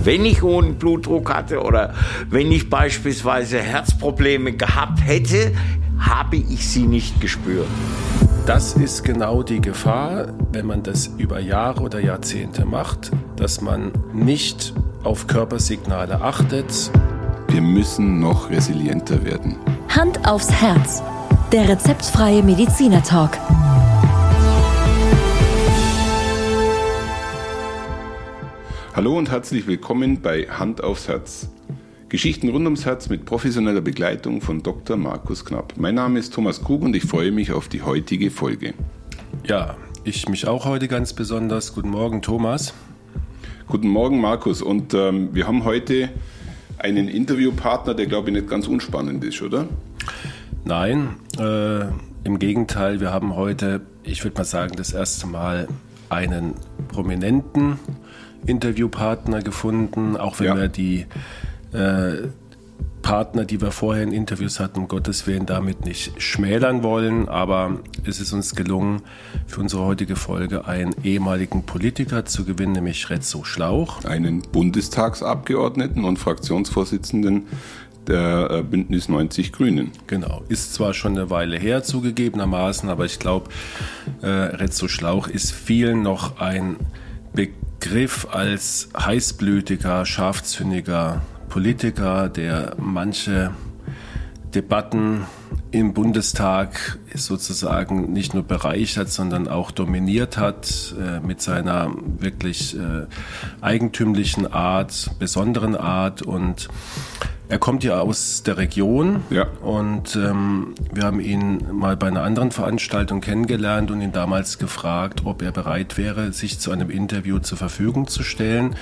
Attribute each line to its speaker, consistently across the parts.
Speaker 1: Also wenn ich hohen Blutdruck hatte oder wenn ich beispielsweise Herzprobleme gehabt hätte, habe ich sie nicht gespürt.
Speaker 2: Das ist genau die Gefahr, wenn man das über Jahre oder Jahrzehnte macht, dass man nicht auf Körpersignale achtet.
Speaker 3: Wir müssen noch resilienter werden.
Speaker 4: Hand aufs Herz. Der rezeptfreie Mediziner Talk.
Speaker 3: Hallo und herzlich willkommen bei Hand aufs Herz. Geschichten rund ums Herz mit professioneller Begleitung von Dr. Markus Knapp. Mein Name ist Thomas Krug und ich freue mich auf die heutige Folge.
Speaker 2: Ja, ich mich auch heute ganz besonders. Guten Morgen, Thomas.
Speaker 3: Guten Morgen, Markus. Und ähm, wir haben heute einen Interviewpartner, der glaube ich nicht ganz unspannend ist, oder?
Speaker 2: Nein, äh, im Gegenteil, wir haben heute, ich würde mal sagen, das erste Mal einen prominenten Interviewpartner gefunden, auch wenn ja. wir die äh, Partner, die wir vorher in Interviews hatten, um Gottes Willen damit nicht schmälern wollen, aber es ist uns gelungen, für unsere heutige Folge einen ehemaligen Politiker zu gewinnen, nämlich Rezzo Schlauch.
Speaker 3: Einen Bundestagsabgeordneten und Fraktionsvorsitzenden der äh, Bündnis 90 Grünen.
Speaker 2: Genau, ist zwar schon eine Weile her zugegebenermaßen, aber ich glaube, äh, Rezzo Schlauch ist vielen noch ein Begriff als heißblütiger, scharfzündiger Politiker, der manche Debatten im Bundestag sozusagen nicht nur bereichert, sondern auch dominiert hat äh, mit seiner wirklich äh, eigentümlichen Art, besonderen Art. Und er kommt ja aus der Region ja. und ähm, wir haben ihn mal bei einer anderen Veranstaltung kennengelernt und ihn damals gefragt, ob er bereit wäre, sich zu einem Interview zur Verfügung zu stellen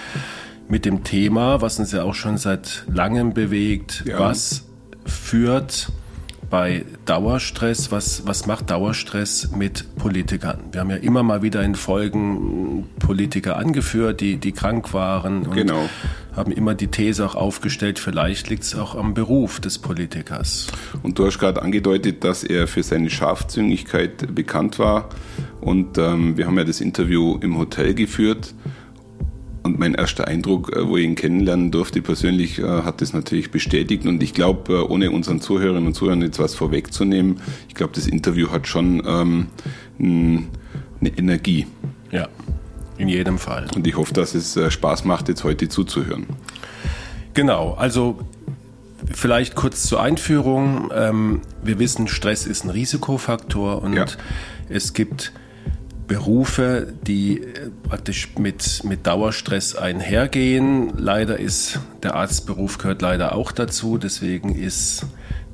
Speaker 2: mit dem Thema, was uns ja auch schon seit langem bewegt, ja. was führt bei Dauerstress, was, was macht Dauerstress mit Politikern? Wir haben ja immer mal wieder in Folgen Politiker angeführt, die, die krank waren und genau. haben immer die These auch aufgestellt, vielleicht liegt es auch am Beruf des Politikers.
Speaker 3: Und du hast gerade angedeutet, dass er für seine Scharfzüngigkeit bekannt war. Und ähm, wir haben ja das Interview im Hotel geführt. Und mein erster Eindruck, äh, wo ich ihn kennenlernen durfte, persönlich, äh, hat das natürlich bestätigt. Und ich glaube, äh, ohne unseren Zuhörerinnen und Zuhörern jetzt was vorwegzunehmen, ich glaube, das Interview hat schon ähm, eine Energie.
Speaker 2: Ja, in jedem Fall.
Speaker 3: Und ich hoffe, dass es Spaß macht, jetzt heute zuzuhören.
Speaker 2: Genau, also vielleicht kurz zur Einführung. Ähm, wir wissen, Stress ist ein Risikofaktor und ja. es gibt Berufe, die äh, praktisch mit, mit Dauerstress einhergehen. Leider ist der Arztberuf gehört leider auch dazu. Deswegen ist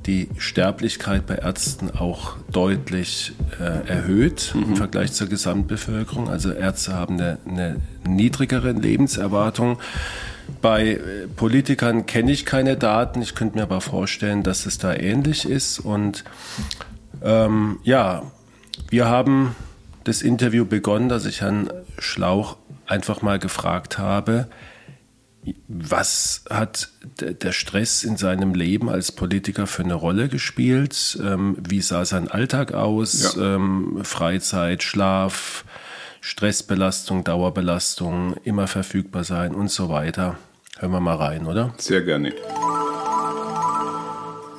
Speaker 2: die Sterblichkeit bei Ärzten auch deutlich äh, erhöht mhm. im Vergleich zur Gesamtbevölkerung. Also Ärzte haben eine, eine niedrigere Lebenserwartung. Bei äh, Politikern kenne ich keine Daten. Ich könnte mir aber vorstellen, dass es da ähnlich ist. Und ähm, ja, wir haben das Interview begonnen, dass ich Herrn Schlauch einfach mal gefragt habe, was hat der Stress in seinem Leben als Politiker für eine Rolle gespielt? Ähm, wie sah sein Alltag aus? Ja. Ähm, Freizeit, Schlaf, Stressbelastung, Dauerbelastung, immer verfügbar sein und so weiter. Hören wir mal rein, oder?
Speaker 3: Sehr gerne.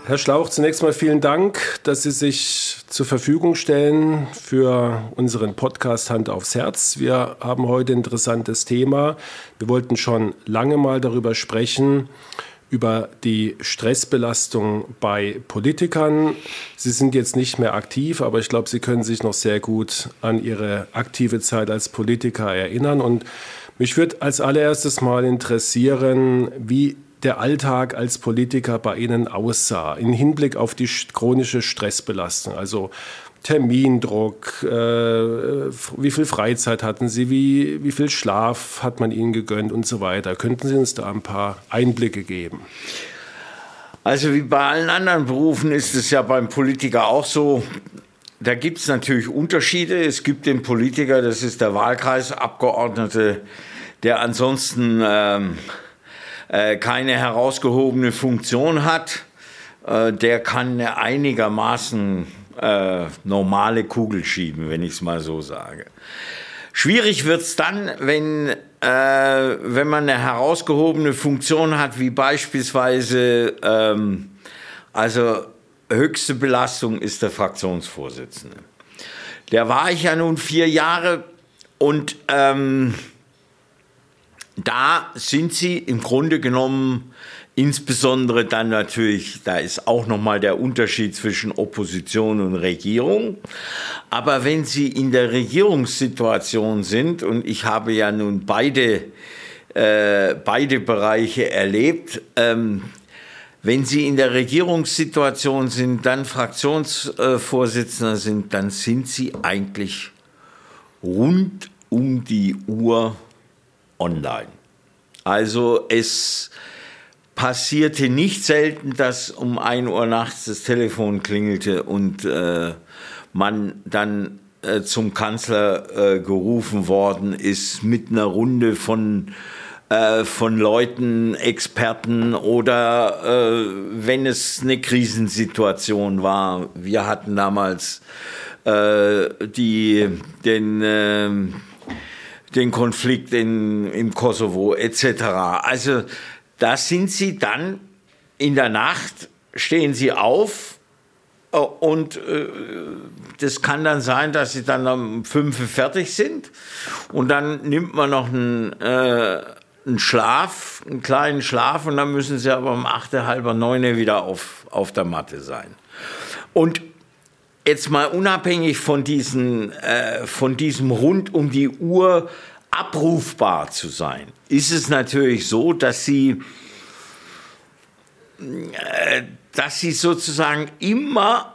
Speaker 2: Herr Schlauch, zunächst mal vielen Dank, dass Sie sich zur Verfügung stellen für unseren Podcast Hand aufs Herz. Wir haben heute ein interessantes Thema. Wir wollten schon lange mal darüber sprechen, über die Stressbelastung bei Politikern. Sie sind jetzt nicht mehr aktiv, aber ich glaube, Sie können sich noch sehr gut an Ihre aktive Zeit als Politiker erinnern. Und mich würde als allererstes mal interessieren, wie der Alltag als Politiker bei Ihnen aussah, im Hinblick auf die chronische Stressbelastung, also Termindruck, äh, wie viel Freizeit hatten Sie, wie, wie viel Schlaf hat man Ihnen gegönnt und so weiter. Könnten Sie uns da ein paar Einblicke geben?
Speaker 1: Also wie bei allen anderen Berufen ist es ja beim Politiker auch so, da gibt es natürlich Unterschiede. Es gibt den Politiker, das ist der Wahlkreisabgeordnete, der ansonsten... Ähm, äh, keine herausgehobene Funktion hat, äh, der kann einigermaßen äh, normale Kugel schieben, wenn ich es mal so sage. Schwierig wird es dann, wenn äh, wenn man eine herausgehobene Funktion hat, wie beispielsweise, ähm, also höchste Belastung ist der Fraktionsvorsitzende. Der war ich ja nun vier Jahre und ähm, da sind sie im Grunde genommen Insbesondere dann natürlich, da ist auch nochmal der Unterschied zwischen Opposition und Regierung. Aber wenn Sie in der Regierungssituation sind, und ich habe ja nun beide, äh, beide Bereiche erlebt, ähm, wenn Sie in der Regierungssituation sind, dann Fraktionsvorsitzender sind, dann sind Sie eigentlich rund um die Uhr online. Also es passierte nicht selten, dass um 1 Uhr nachts das Telefon klingelte und äh, man dann äh, zum Kanzler äh, gerufen worden ist mit einer Runde von äh, von Leuten, Experten oder äh, wenn es eine Krisensituation war. Wir hatten damals äh, die, den, äh, den Konflikt in, im Kosovo etc. Also da sind sie dann in der Nacht, stehen sie auf äh, und äh, das kann dann sein, dass sie dann um fünf fertig sind und dann nimmt man noch einen, äh, einen Schlaf, einen kleinen Schlaf und dann müssen sie aber um acht, halber neun wieder auf, auf der Matte sein. Und jetzt mal unabhängig von, diesen, äh, von diesem rund um die Uhr abrufbar zu sein, ist es natürlich so, dass sie, äh, dass sie sozusagen immer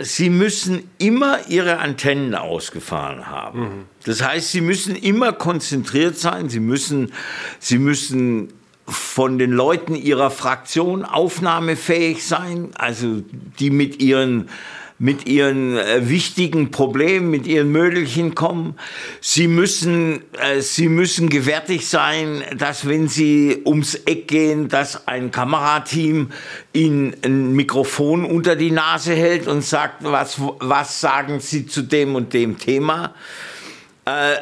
Speaker 1: Sie müssen immer Ihre Antennen ausgefahren haben. Mhm. Das heißt, Sie müssen immer konzentriert sein. Sie müssen, Sie müssen von den Leuten Ihrer Fraktion aufnahmefähig sein, also die mit ihren mit ihren äh, wichtigen Problemen, mit ihren Mödelchen kommen. Sie müssen, äh, sie müssen gewärtig sein, dass wenn sie ums Eck gehen, dass ein Kamerateam ihnen ein Mikrofon unter die Nase hält und sagt, was, was sagen Sie zu dem und dem Thema. Äh,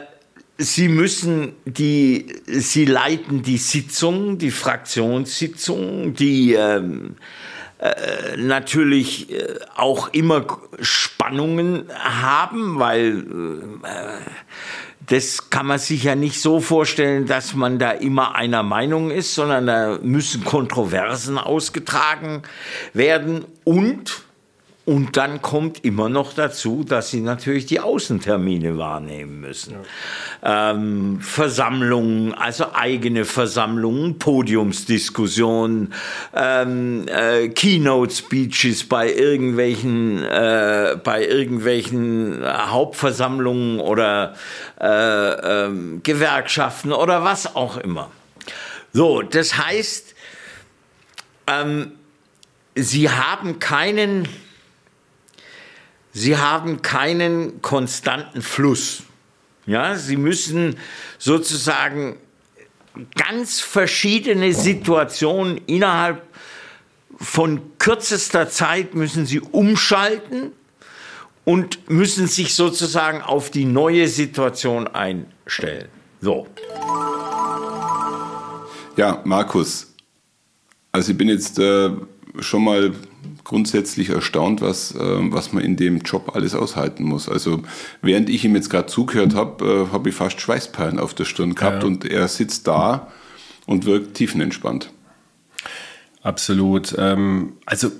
Speaker 1: Sie müssen die, Sie leiten die Sitzungen, die Fraktionssitzungen, die ähm, äh, natürlich äh, auch immer Spannungen haben, weil äh, das kann man sich ja nicht so vorstellen, dass man da immer einer Meinung ist, sondern da müssen Kontroversen ausgetragen werden. Und und dann kommt immer noch dazu, dass sie natürlich die Außentermine wahrnehmen müssen. Ja. Ähm, Versammlungen, also eigene Versammlungen, Podiumsdiskussionen, ähm, äh, Keynote-Speeches bei irgendwelchen, äh, bei irgendwelchen Hauptversammlungen oder äh, ähm, Gewerkschaften oder was auch immer. So, das heißt, ähm, sie haben keinen sie haben keinen konstanten Fluss. Ja, sie müssen sozusagen ganz verschiedene Situationen innerhalb von kürzester Zeit müssen sie umschalten und müssen sich sozusagen auf die neue Situation einstellen. So.
Speaker 3: Ja, Markus, also ich bin jetzt äh, schon mal grundsätzlich erstaunt, was, äh, was man in dem Job alles aushalten muss. Also während ich ihm jetzt gerade zugehört habe, äh, habe ich fast Schweißperlen auf der Stirn gehabt ja. und er sitzt da und wirkt tiefenentspannt.
Speaker 2: Absolut. Ähm, also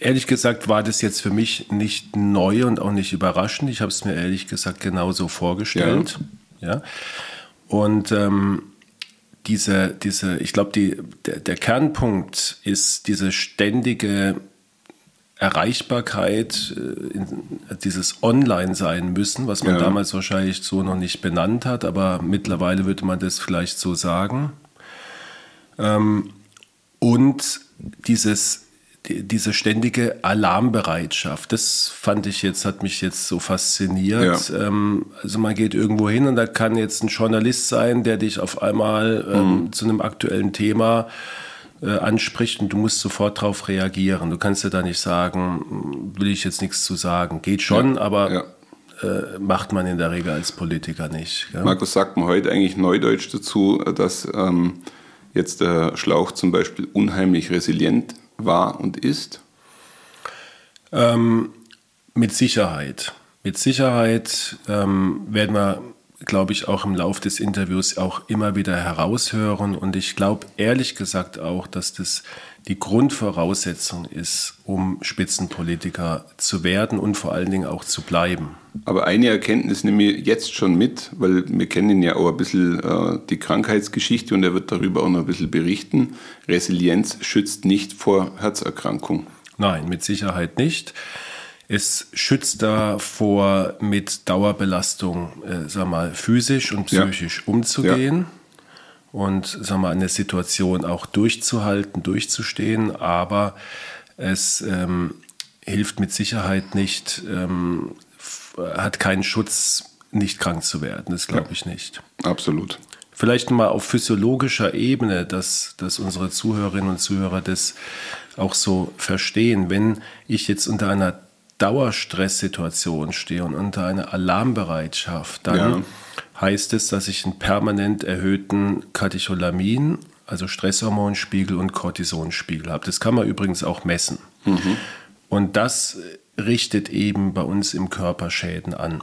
Speaker 2: ehrlich gesagt war das jetzt für mich nicht neu und auch nicht überraschend. Ich habe es mir ehrlich gesagt genauso vorgestellt. Ja. ja. Und ähm, diese, diese, ich glaube, die, der, der Kernpunkt ist diese ständige Erreichbarkeit, äh, dieses Online sein müssen, was man ja. damals wahrscheinlich so noch nicht benannt hat, aber mittlerweile würde man das vielleicht so sagen. Ähm, und dieses, diese ständige Alarmbereitschaft, das fand ich jetzt, hat mich jetzt so fasziniert. Ja. Ähm, also man geht irgendwo hin und da kann jetzt ein Journalist sein, der dich auf einmal ähm, mhm. zu einem aktuellen Thema äh, anspricht und du musst sofort darauf reagieren. Du kannst ja da nicht sagen, will ich jetzt nichts zu sagen. Geht schon, ja, aber ja. äh, macht man in der Regel als Politiker nicht.
Speaker 3: Gell? Markus, sagt man heute eigentlich neudeutsch dazu, dass ähm, jetzt der Schlauch zum Beispiel unheimlich resilient war und ist?
Speaker 2: Ähm, mit Sicherheit. Mit Sicherheit ähm, werden wir glaube ich, auch im Laufe des Interviews auch immer wieder heraushören. Und ich glaube ehrlich gesagt auch, dass das die Grundvoraussetzung ist, um Spitzenpolitiker zu werden und vor allen Dingen auch zu bleiben.
Speaker 3: Aber eine Erkenntnis nehme ich jetzt schon mit, weil wir kennen ja auch ein bisschen äh, die Krankheitsgeschichte und er wird darüber auch noch ein bisschen berichten. Resilienz schützt nicht vor Herzerkrankung.
Speaker 2: Nein, mit Sicherheit nicht. Es schützt davor, mit Dauerbelastung, äh, sag mal, physisch und psychisch ja. umzugehen. Ja. Und sag mal, eine Situation auch durchzuhalten, durchzustehen, aber es ähm, hilft mit Sicherheit nicht, ähm, hat keinen Schutz, nicht krank zu werden. Das glaube ja. ich nicht.
Speaker 3: Absolut.
Speaker 2: Vielleicht mal auf physiologischer Ebene, dass, dass unsere Zuhörerinnen und Zuhörer das auch so verstehen. Wenn ich jetzt unter einer Dauerstresssituation stehe und unter einer Alarmbereitschaft, dann ja. Heißt es, dass ich einen permanent erhöhten Katecholamin, also Stresshormonspiegel und Cortisonspiegel habe. Das kann man übrigens auch messen. Mhm. Und das richtet eben bei uns im Körper Schäden an.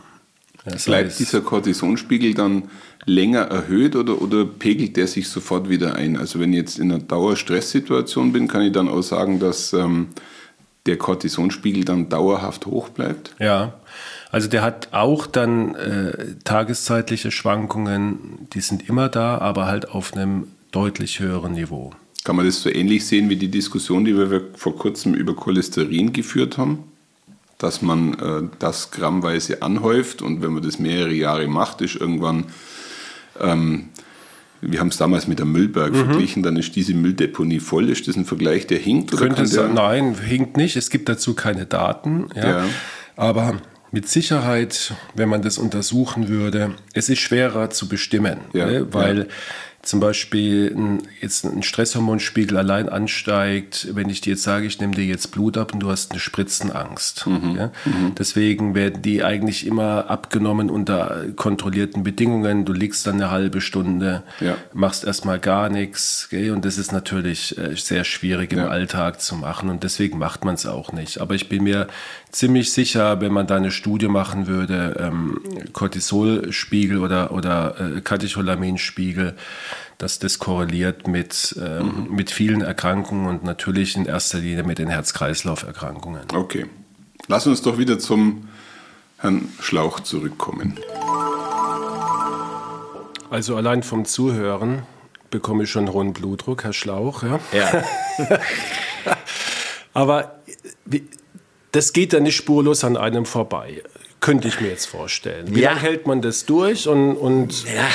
Speaker 3: Das Bleibt heißt, dieser Cortisonspiegel dann länger erhöht oder, oder pegelt der sich sofort wieder ein? Also wenn ich jetzt in einer Dauerstresssituation bin, kann ich dann auch sagen, dass ähm, der Cortisonspiegel dann dauerhaft hoch bleibt?
Speaker 2: Ja, also der hat auch dann äh, tageszeitliche Schwankungen, die sind immer da, aber halt auf einem deutlich höheren Niveau.
Speaker 3: Kann man das so ähnlich sehen wie die Diskussion, die wir vor kurzem über Cholesterin geführt haben? Dass man äh, das grammweise anhäuft und wenn man das mehrere Jahre macht, ist irgendwann ähm, wir haben es damals mit der Müllberg mhm. verglichen, dann ist diese Mülldeponie voll. Ist das ein Vergleich, der hinkt?
Speaker 2: Oder Könnte sein, nein, hinkt nicht. Es gibt dazu keine Daten. Ja. ja. Aber mit Sicherheit, wenn man das untersuchen würde, es ist schwerer zu bestimmen, ja, ne? weil ja zum Beispiel ein, jetzt ein Stresshormonspiegel allein ansteigt, wenn ich dir jetzt sage, ich nehme dir jetzt Blut ab und du hast eine Spritzenangst. Mhm. Ja? Mhm. Deswegen werden die eigentlich immer abgenommen unter kontrollierten Bedingungen. Du liegst dann eine halbe Stunde, machst erstmal gar nichts. Gell? Und das ist natürlich äh, sehr schwierig im. Alltag zu machen und deswegen macht man es auch nicht. Aber ich bin mir ziemlich sicher, wenn man da eine Studie machen würde, ähm, Cortisolspiegel oder, oder äh, Katecholaminspiegel, dass das korreliert mit, ähm, mhm. mit vielen Erkrankungen und natürlich in erster Linie mit den Herz-Kreislauf-Erkrankungen.
Speaker 3: Okay. Lass uns doch wieder zum Herrn Schlauch zurückkommen.
Speaker 2: Also allein vom Zuhören bekomme ich schon hohen Blutdruck, Herr Schlauch. Ja.
Speaker 1: ja.
Speaker 2: Aber wie, das geht ja nicht spurlos an einem vorbei. Könnte ich mir jetzt vorstellen. Wie ja. lange hält man das durch und, und ja.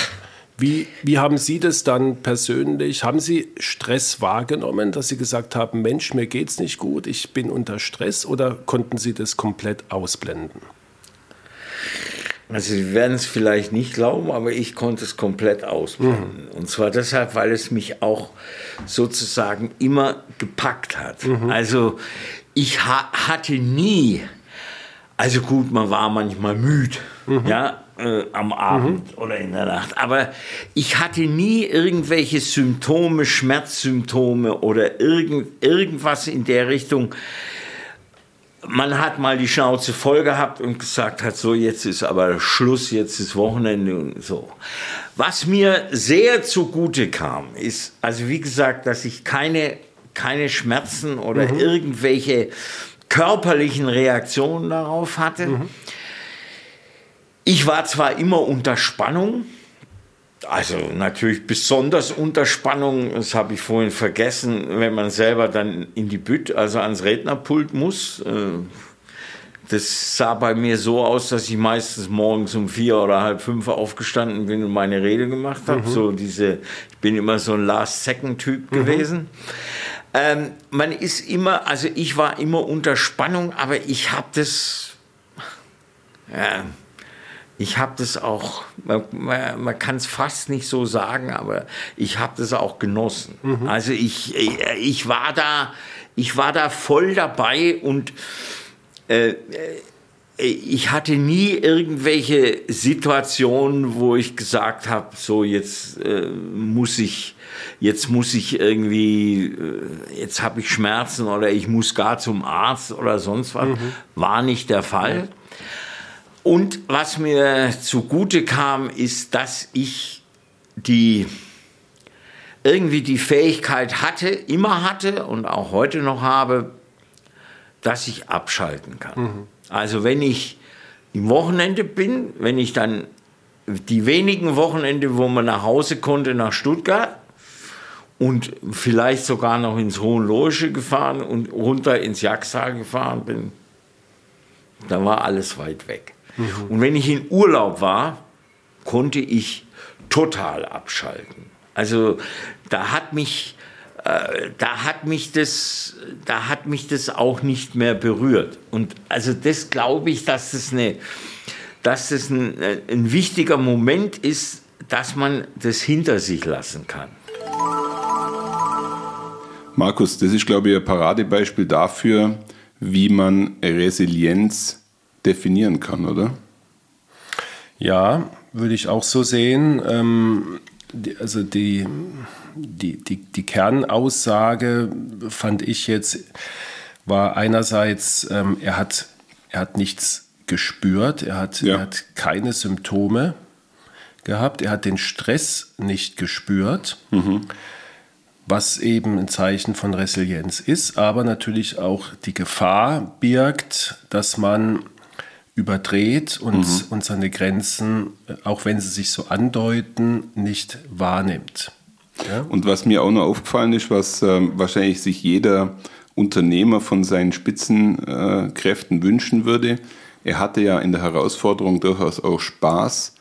Speaker 2: wie, wie haben Sie das dann persönlich? Haben Sie Stress wahrgenommen, dass Sie gesagt haben, Mensch, mir geht es nicht gut, ich bin unter Stress oder konnten Sie das komplett ausblenden?
Speaker 1: Also Sie werden es vielleicht nicht glauben, aber ich konnte es komplett ausblenden. Mhm. Und zwar deshalb, weil es mich auch sozusagen immer gepackt hat. Mhm. Also ich ha hatte nie, also gut, man war manchmal müde, mhm. ja, äh, am Abend mhm. oder in der Nacht, aber ich hatte nie irgendwelche Symptome, Schmerzsymptome oder irgend, irgendwas in der Richtung. Man hat mal die Schnauze voll gehabt und gesagt hat, so jetzt ist aber Schluss, jetzt ist Wochenende und so. Was mir sehr zugute kam, ist, also wie gesagt, dass ich keine keine Schmerzen oder mhm. irgendwelche körperlichen Reaktionen darauf hatte. Mhm. Ich war zwar immer unter Spannung, also natürlich besonders unter Spannung, das habe ich vorhin vergessen, wenn man selber dann in die Bütt, also ans Rednerpult muss. Äh, das sah bei mir so aus, dass ich meistens morgens um vier oder halb fünf aufgestanden bin und meine Rede gemacht habe. Mhm. So diese, ich bin immer so ein Last-Second-Typ mhm. gewesen. Ähm, man ist immer, also ich war immer unter Spannung, aber ich habe das, ja, ich habe das auch, man, man, kann es fast nicht so sagen, aber ich habe das auch genossen. Mhm. Also ich, ich war da, ich war da voll dabei und äh, ich hatte nie irgendwelche Situationen, wo ich gesagt habe, so jetzt äh, muss ich, jetzt muss ich irgendwie, äh, jetzt habe ich Schmerzen oder ich muss gar zum Arzt oder sonst was. Mhm. War nicht der Fall. Und was mir zugute kam, ist, dass ich die irgendwie die Fähigkeit hatte, immer hatte und auch heute noch habe, dass ich abschalten kann. Mhm. Also wenn ich im Wochenende bin, wenn ich dann die wenigen Wochenende, wo man nach Hause konnte, nach Stuttgart und vielleicht sogar noch ins Hohenlohe gefahren und runter ins Jagstal gefahren bin, da war alles weit weg. Mhm. Und wenn ich in Urlaub war, konnte ich total abschalten. Also da hat mich da hat mich das, da hat mich das auch nicht mehr berührt. Und also das glaube ich, dass das eine, dass das ein, äh, ein wichtiger Moment ist, dass man das hinter sich lassen kann.
Speaker 3: Markus, das ist, glaube ich, ein Paradebeispiel dafür, wie man Resilienz definieren kann, oder?
Speaker 2: Ja, würde ich auch so sehen. Ähm, also die, die, die, die Kernaussage fand ich jetzt, war einerseits, ähm, er, hat, er hat nichts gespürt, er hat, ja. er hat keine Symptome gehabt, er hat den Stress nicht gespürt, mhm. was eben ein Zeichen von Resilienz ist, aber natürlich auch die Gefahr birgt, dass man überdreht und, mhm. und seine Grenzen, auch wenn sie sich so andeuten, nicht wahrnimmt.
Speaker 3: Ja? Und was mir auch noch aufgefallen ist, was äh, wahrscheinlich sich jeder Unternehmer von seinen Spitzenkräften äh, wünschen würde, er hatte ja in der Herausforderung durchaus auch Spaß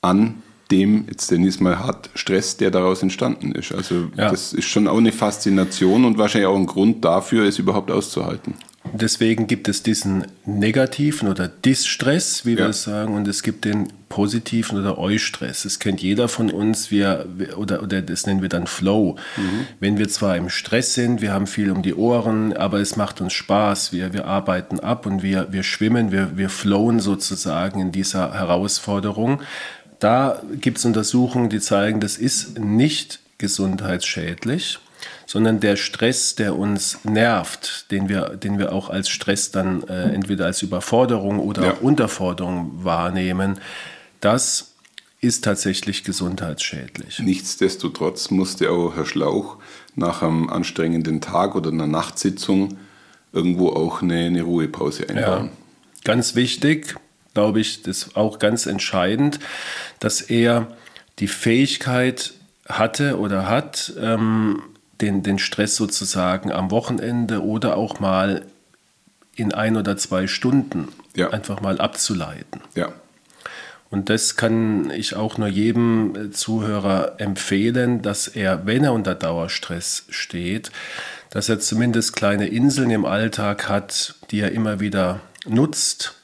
Speaker 3: an dem, jetzt den ich mal hat, Stress, der daraus entstanden ist. Also ja. das ist schon auch eine Faszination und wahrscheinlich auch ein Grund dafür, es überhaupt auszuhalten.
Speaker 2: Deswegen gibt es diesen negativen oder Distress, wie ja. wir sagen, und es gibt den positiven oder Eustress. Das kennt jeder von uns, wir, oder, oder das nennen wir dann Flow. Mhm. Wenn wir zwar im Stress sind, wir haben viel um die Ohren, aber es macht uns Spaß, wir, wir arbeiten ab und wir, wir schwimmen, wir, wir flowen sozusagen in dieser Herausforderung. Da gibt es Untersuchungen, die zeigen, das ist nicht gesundheitsschädlich sondern der Stress, der uns nervt, den wir, den wir auch als Stress dann äh, entweder als Überforderung oder ja. Unterforderung wahrnehmen, das ist tatsächlich gesundheitsschädlich.
Speaker 3: Nichtsdestotrotz musste auch Herr Schlauch nach einem anstrengenden Tag oder einer Nachtsitzung irgendwo auch eine, eine Ruhepause einbauen. Ja,
Speaker 2: ganz wichtig, glaube ich, das ist auch ganz entscheidend, dass er die Fähigkeit hatte oder hat, ähm, den, den Stress sozusagen am Wochenende oder auch mal in ein oder zwei Stunden ja. einfach mal abzuleiten.
Speaker 3: Ja.
Speaker 2: Und das kann ich auch nur jedem äh, Zuhörer empfehlen, dass er, wenn er unter Dauerstress steht, dass er zumindest kleine Inseln im Alltag hat, die er immer wieder nutzt,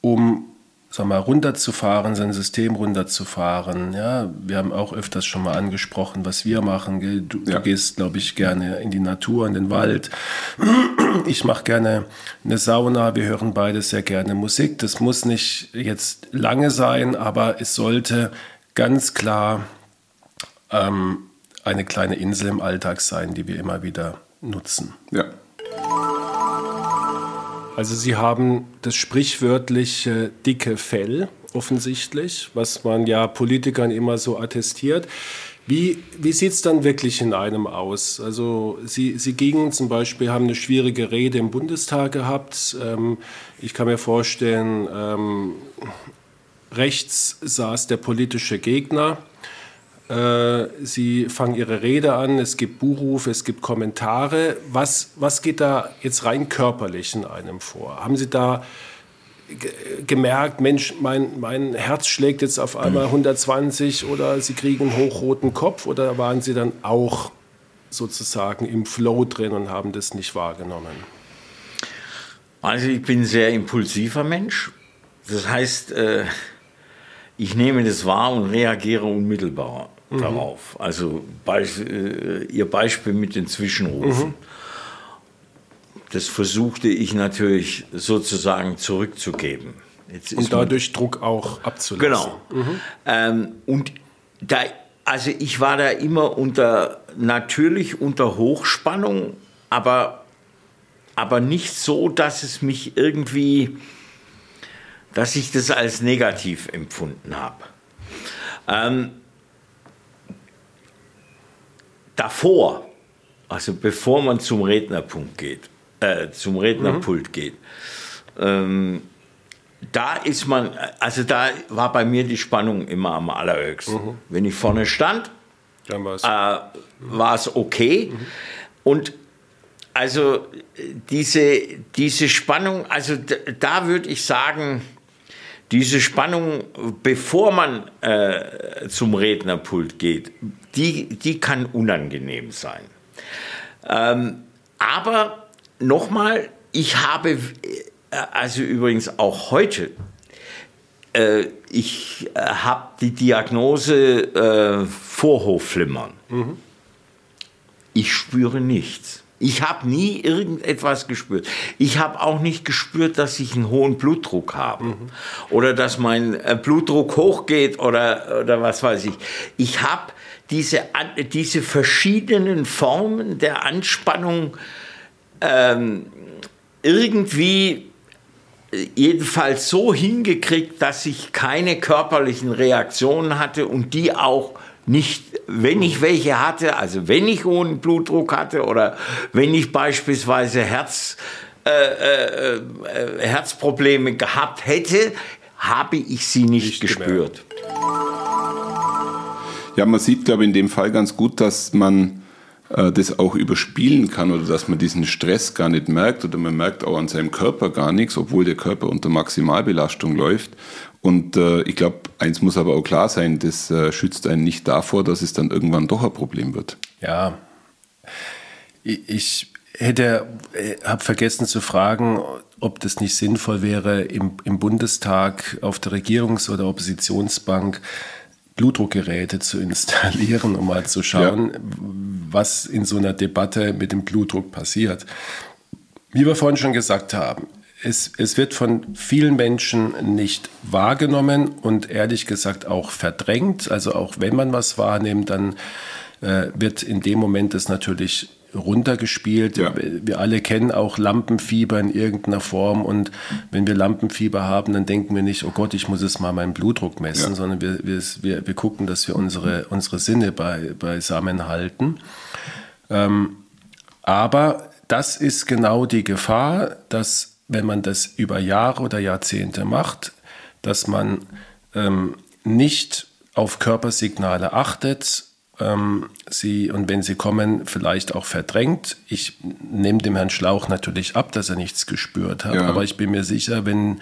Speaker 2: um sag mal, runterzufahren, sein System runterzufahren. Ja, wir haben auch öfters schon mal angesprochen, was wir machen. Du, ja. du gehst, glaube ich, gerne in die Natur, in den Wald. Ich mache gerne eine Sauna. Wir hören beide sehr gerne Musik. Das muss nicht jetzt lange sein, aber es sollte ganz klar ähm, eine kleine Insel im Alltag sein, die wir immer wieder nutzen.
Speaker 3: Ja.
Speaker 2: Also Sie haben das sprichwörtliche dicke Fell offensichtlich, was man ja Politikern immer so attestiert. Wie, wie sieht es dann wirklich in einem aus? Also Sie, Sie gingen zum Beispiel, haben eine schwierige Rede im Bundestag gehabt. Ähm, ich kann mir vorstellen, ähm, rechts saß der politische Gegner äh, Sie fangen Ihre Rede an, es gibt Buchrufe, es gibt Kommentare. Was, was geht da jetzt rein körperlich in einem vor? Haben Sie da gemerkt, Mensch, mein, mein Herz schlägt jetzt auf einmal 120 oder Sie kriegen einen hochroten Kopf oder waren Sie dann auch sozusagen im Flow drin und haben das nicht wahrgenommen?
Speaker 1: Also ich bin ein sehr impulsiver Mensch. Das heißt, äh, ich nehme das wahr und reagiere unmittelbar mhm. darauf. Also Be äh, Ihr Beispiel mit den Zwischenrufen. Mhm. das versuchte ich natürlich sozusagen zurückzugeben.
Speaker 2: und dadurch Druck auch abzulassen.
Speaker 1: Genau. Mhm. Ähm, und da, also ich war da immer unter, natürlich unter Hochspannung, aber, aber nicht so, dass es mich irgendwie, dass ich das als negativ empfunden habe. Ähm, davor, also bevor man zum Rednerpunkt geht, äh, zum Rednerpult mhm. geht, ähm, da ist man, also da war bei mir die Spannung immer am allerhöchsten. Mhm. Wenn ich vorne stand, äh, war es okay. Mhm. Und also diese, diese Spannung, also da würde ich sagen, diese Spannung, bevor man äh, zum Rednerpult geht, die, die kann unangenehm sein. Ähm, aber nochmal, ich habe, äh, also übrigens auch heute, äh, ich äh, habe die Diagnose äh, Vorhofflimmern. Mhm. Ich spüre nichts. Ich habe nie irgendetwas gespürt. Ich habe auch nicht gespürt, dass ich einen hohen Blutdruck habe mhm. oder dass mein äh, Blutdruck hochgeht oder, oder was weiß ich. Ich habe diese, diese verschiedenen Formen der Anspannung ähm, irgendwie äh, jedenfalls so hingekriegt, dass ich keine körperlichen Reaktionen hatte und die auch nicht, wenn ich welche hatte, also wenn ich hohen Blutdruck hatte oder wenn ich beispielsweise Herz, äh, äh, äh Herzprobleme gehabt hätte, habe ich sie nicht, nicht gespürt.
Speaker 3: Ja, man sieht, glaube ich, in dem Fall ganz gut, dass man äh, das auch überspielen kann oder dass man diesen Stress gar nicht merkt oder man merkt auch an seinem Körper gar nichts, obwohl der Körper unter Maximalbelastung läuft. Und äh, ich glaube, eins muss aber auch klar sein, das äh, schützt einen nicht davor, dass es dann irgendwann doch ein Problem wird.
Speaker 2: Ja, ich hätte, äh, habe vergessen zu fragen, ob das nicht sinnvoll wäre, im, im Bundestag auf der Regierungs- oder Oppositionsbank Blutdruckgeräte zu installieren, um mal zu schauen, ja. was in so einer Debatte mit dem Blutdruck passiert. Wie wir vorhin schon gesagt haben, es, es wird von vielen Menschen nicht wahrgenommen und ehrlich gesagt auch verdrängt. Also auch wenn man was wahrnimmt, dann äh, wird in dem Moment es natürlich runtergespielt. Ja. Wir alle kennen auch Lampenfieber in irgendeiner Form und wenn wir Lampenfieber haben, dann denken wir nicht, oh Gott, ich muss jetzt mal meinen Blutdruck messen, ja. sondern wir, wir, wir gucken, dass wir unsere, unsere Sinne bei, beisammen halten. Ähm, aber das ist genau die Gefahr, dass wenn man das über Jahre oder Jahrzehnte macht, dass man ähm, nicht auf Körpersignale achtet, ähm, sie und wenn sie kommen, vielleicht auch verdrängt. Ich nehme dem Herrn Schlauch natürlich ab, dass er nichts gespürt hat, ja. aber ich bin mir sicher, wenn,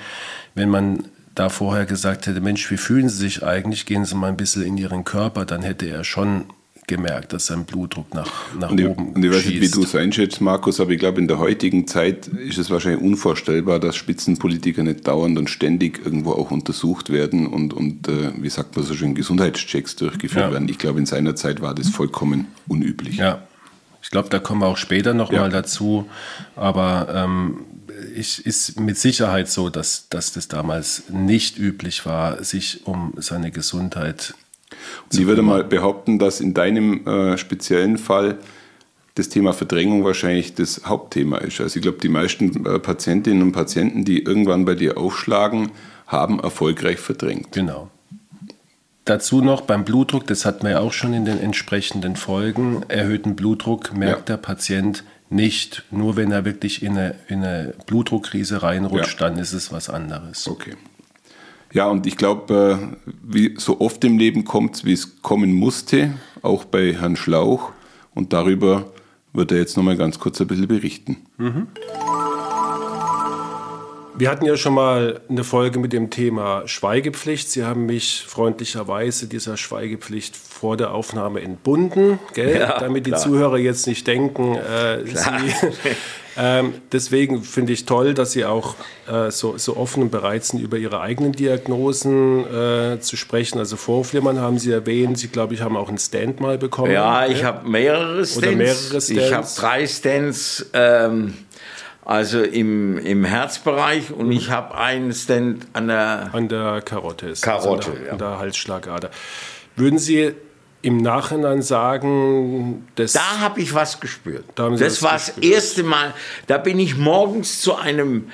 Speaker 2: wenn man da vorher gesagt hätte, Mensch, wie fühlen Sie sich eigentlich? Gehen Sie mal ein bisschen in Ihren Körper, dann hätte er schon gemerkt, dass sein Blutdruck nach, nach und
Speaker 3: ich,
Speaker 2: oben
Speaker 3: Und ich weiß nicht, wie du es einschätzt, Markus, aber ich glaube, in der heutigen Zeit ist es wahrscheinlich unvorstellbar, dass Spitzenpolitiker nicht dauernd und ständig irgendwo auch untersucht werden und, und äh, wie sagt man so schön, Gesundheitschecks durchgeführt ja. werden. Ich glaube, in seiner Zeit war das vollkommen unüblich.
Speaker 2: Ja, ich glaube, da kommen wir auch später nochmal ja. dazu, aber ähm, ich, ist mit Sicherheit so, dass, dass das damals nicht üblich war, sich um seine Gesundheit
Speaker 3: und ich würde mal behaupten, dass in deinem äh, speziellen Fall das Thema Verdrängung wahrscheinlich das Hauptthema ist. Also ich glaube, die meisten äh, Patientinnen und Patienten, die irgendwann bei dir aufschlagen, haben erfolgreich verdrängt.
Speaker 2: Genau. Dazu noch beim Blutdruck, das hatten wir ja auch schon in den entsprechenden Folgen, erhöhten Blutdruck merkt ja. der Patient nicht. Nur wenn er wirklich in eine, in eine Blutdruckkrise reinrutscht, ja. dann ist es was anderes.
Speaker 3: Okay. Ja, und ich glaube, äh, wie so oft im Leben kommt wie es kommen musste, auch bei Herrn Schlauch. Und darüber wird er jetzt nochmal ganz kurz ein bisschen berichten. Mhm.
Speaker 2: Wir hatten ja schon mal eine Folge mit dem Thema Schweigepflicht. Sie haben mich freundlicherweise dieser Schweigepflicht vor der Aufnahme entbunden? Ja, damit die Zuhörer jetzt nicht denken, äh, Sie, ähm, deswegen finde ich toll, dass Sie auch äh, so, so offen und bereit sind, über Ihre eigenen Diagnosen äh, zu sprechen. Also Vorflimmern haben Sie erwähnt. Sie, glaube ich, haben auch einen Stand mal bekommen.
Speaker 1: Ja, ich habe mehrere Stents. Oder mehrere Stents. Ich habe drei Stents. Ähm also im, im Herzbereich und ich habe einen Stent an der
Speaker 2: An der Karotte ist
Speaker 1: Karotte,
Speaker 2: also an, der,
Speaker 1: ja.
Speaker 2: an der Halsschlagader. Würden Sie im Nachhinein sagen, dass
Speaker 1: Da habe ich was gespürt.
Speaker 2: Da
Speaker 1: das
Speaker 2: was
Speaker 1: war das erste Mal. Da bin ich morgens zu einem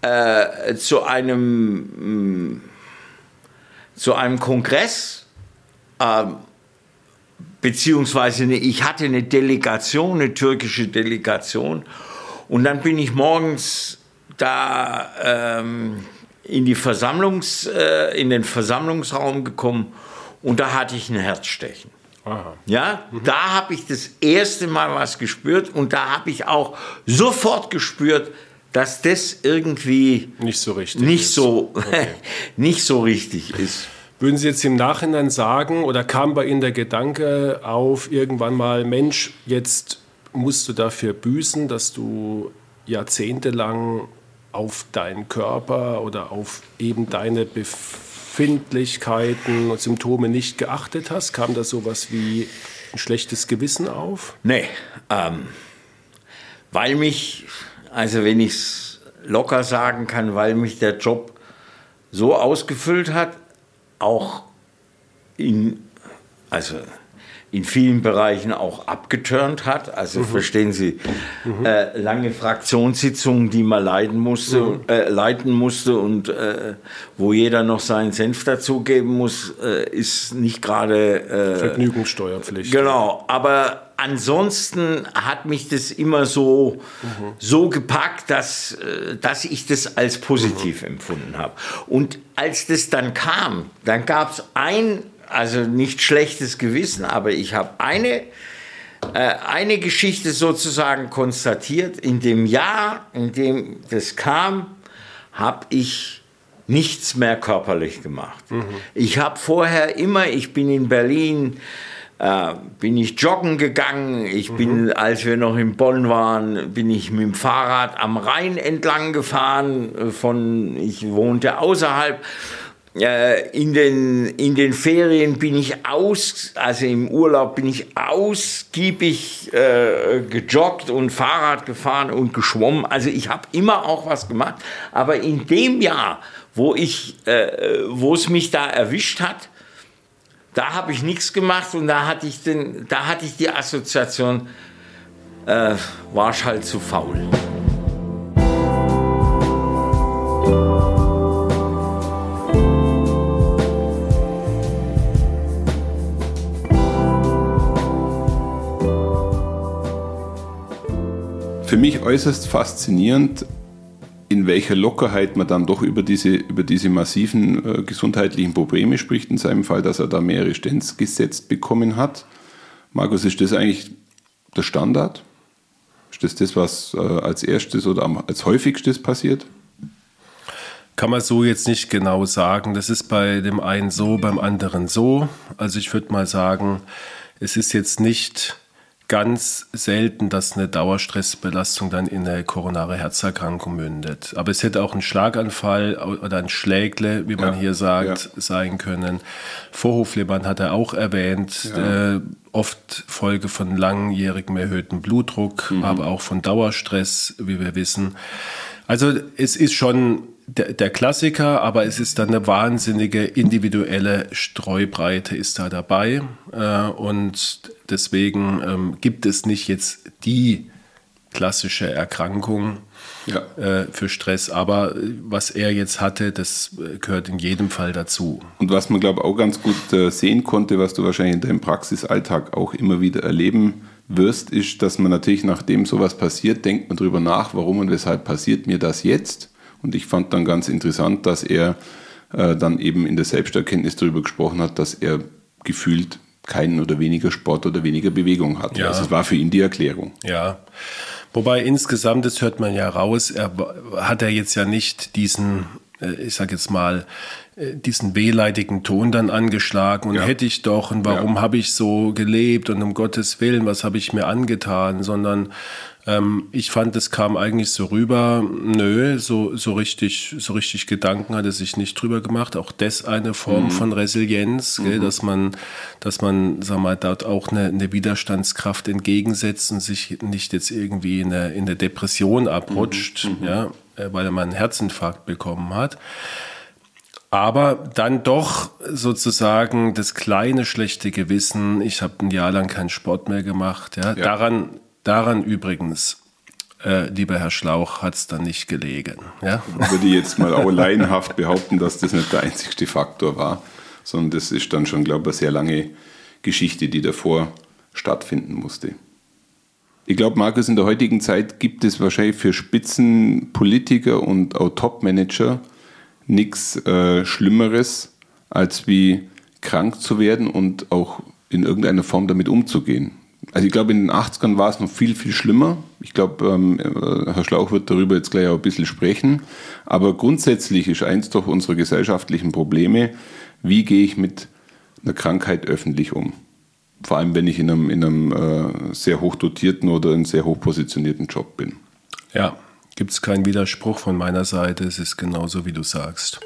Speaker 1: äh, zu einem mh, zu einem Kongress ähm, beziehungsweise ne, ich hatte eine Delegation, eine türkische Delegation und dann bin ich morgens da ähm, in die Versammlungs äh, in den Versammlungsraum gekommen und da hatte ich ein Herzstechen.
Speaker 2: Aha.
Speaker 1: Ja, da habe ich das erste Mal was gespürt und da habe ich auch sofort gespürt, dass das irgendwie
Speaker 2: nicht so richtig
Speaker 1: nicht
Speaker 2: ist?
Speaker 1: so, nicht so richtig ist.
Speaker 2: Würden Sie jetzt im Nachhinein sagen, oder kam bei Ihnen der Gedanke auf, irgendwann mal, Mensch, jetzt musst du dafür büßen, dass du jahrzehntelang auf deinen Körper oder auf eben deine Befindlichkeiten und Symptome nicht geachtet hast? Kam da sowas wie ein schlechtes Gewissen auf?
Speaker 1: Nee, ähm, weil mich, also wenn ich es locker sagen kann, weil mich der Job so ausgefüllt hat, auch in, also in vielen Bereichen auch abgeturnt hat. Also verstehen Sie, äh, lange Fraktionssitzungen, die man leiden musste, äh, leiten musste und äh, wo jeder noch seinen Senf dazugeben muss, äh, ist nicht gerade äh,
Speaker 2: Vergnügungssteuerpflicht.
Speaker 1: Genau, aber ansonsten hat mich das immer so, so gepackt, dass, äh, dass ich das als positiv empfunden habe. Und als das dann kam, dann gab es ein, also nicht schlechtes Gewissen, aber ich habe eine, äh, eine Geschichte sozusagen konstatiert. In dem Jahr, in dem das kam, habe ich nichts mehr körperlich gemacht. Ich habe vorher immer, ich bin in Berlin, äh, bin ich joggen gegangen. Ich bin, als wir noch in Bonn waren, bin ich mit dem Fahrrad am Rhein entlang gefahren. äh, Von, ich wohnte außerhalb. Äh, in, den, in den Ferien bin ich aus, also im Urlaub bin ich ausgiebig äh, gejoggt und Fahrrad gefahren und geschwommen. Also ich habe immer auch was gemacht. Aber in dem Jahr, wo ich, äh, wo es mich da erwischt hat, da habe ich nichts gemacht und da hatte ich, den, da hatte ich die Assoziation, äh, war ich halt zu faul.
Speaker 3: Für mich äußerst faszinierend, in welcher Lockerheit man dann doch über diese, über diese massiven äh, gesundheitlichen Probleme spricht. In seinem Fall, dass er da mehrere Stents gesetzt bekommen hat. Markus, ist das eigentlich der Standard? Ist das das, was äh, als erstes oder am, als häufigstes passiert?
Speaker 2: Kann man so jetzt nicht genau sagen. Das ist bei dem einen so, beim anderen so. Also ich würde mal sagen, es ist jetzt nicht ganz selten, dass eine Dauerstressbelastung dann in eine koronare Herzerkrankung mündet. Aber es hätte auch ein Schlaganfall oder ein Schlägle, wie man
Speaker 3: Ja,
Speaker 2: hier sagt,
Speaker 3: ja.
Speaker 2: sein können. Vorhofflimmern hat er auch erwähnt. Äh, oft Folge von langjährigem erhöhten Blutdruck, aber auch von Dauerstress, wie wir wissen. Also es ist schon der, der Klassiker, aber es ist dann eine wahnsinnige individuelle Streubreite ist da dabei. Äh, und deswegen ähm, gibt es nicht jetzt die klassische Erkrankung
Speaker 3: Ja.
Speaker 2: äh, für Stress. Aber was er jetzt hatte, das äh, gehört in jedem Fall dazu.
Speaker 3: Und was man, glaube ich, auch ganz gut äh, sehen konnte, was du wahrscheinlich in deinem Praxisalltag auch immer wieder erleben wirst, ist, dass man natürlich, nachdem sowas passiert, denkt man darüber nach, warum und weshalb passiert mir das jetzt. Und ich fand dann ganz interessant, dass er äh, dann eben in der Selbsterkenntnis darüber gesprochen hat, dass er gefühlt keinen oder weniger Sport oder weniger Bewegung hat.
Speaker 2: Ja.
Speaker 3: Also es war für ihn die Erklärung.
Speaker 2: Ja. Wobei insgesamt, das hört man ja raus, er, hat er jetzt ja nicht diesen äh, ich sage jetzt mal, äh, diesen wehleidigen Ton dann angeschlagen und ja. hätte ich doch und warum ja. habe ich so gelebt und um Gottes Willen, was habe ich mir angetan, sondern ähm, ich fand, es kam eigentlich so rüber, nö, so, so, richtig, so richtig Gedanken hat er sich nicht drüber gemacht. Auch das eine Form mhm. von Resilienz, mhm. gell, dass man, dass man, sag mal, dort auch eine, eine, Widerstandskraft entgegensetzt und sich nicht jetzt irgendwie in der, in der Depression abrutscht, mhm. mhm. ja, äh, weil er mal einen Herzinfarkt bekommen hat aber dann doch sozusagen das kleine schlechte Gewissen, ich habe ein Jahr lang keinen Sport mehr gemacht, ja, ja. daran Daran übrigens, äh, lieber Herr Schlauch, hat es dann nicht gelegen. Ja?
Speaker 3: Würde ich jetzt mal auch laienhaft behaupten, dass das nicht der einzigste Faktor war, sondern das ist dann schon, glaube ich, eine sehr lange Geschichte, die davor stattfinden musste. Ich glaube, Markus, in der heutigen Zeit gibt es wahrscheinlich für Spitzenpolitiker und auch Topmanager nichts äh, Schlimmeres, als wie krank zu werden und auch in irgendeiner Form damit umzugehen. Also ich glaube, in den 80ern war es noch viel, viel schlimmer. Ich glaube, ähm, äh, Herr Schlauch wird darüber jetzt gleich auch ein bisschen sprechen. Aber grundsätzlich ist eins doch unserer gesellschaftlichen Probleme, wie gehe ich mit einer Krankheit öffentlich um? Vor allem, wenn ich in einem, in einem äh, sehr hochdotierten oder einem sehr hochpositionierten Job bin.
Speaker 2: Ja, gibt es keinen Widerspruch von meiner Seite. Es ist genauso, wie du sagst.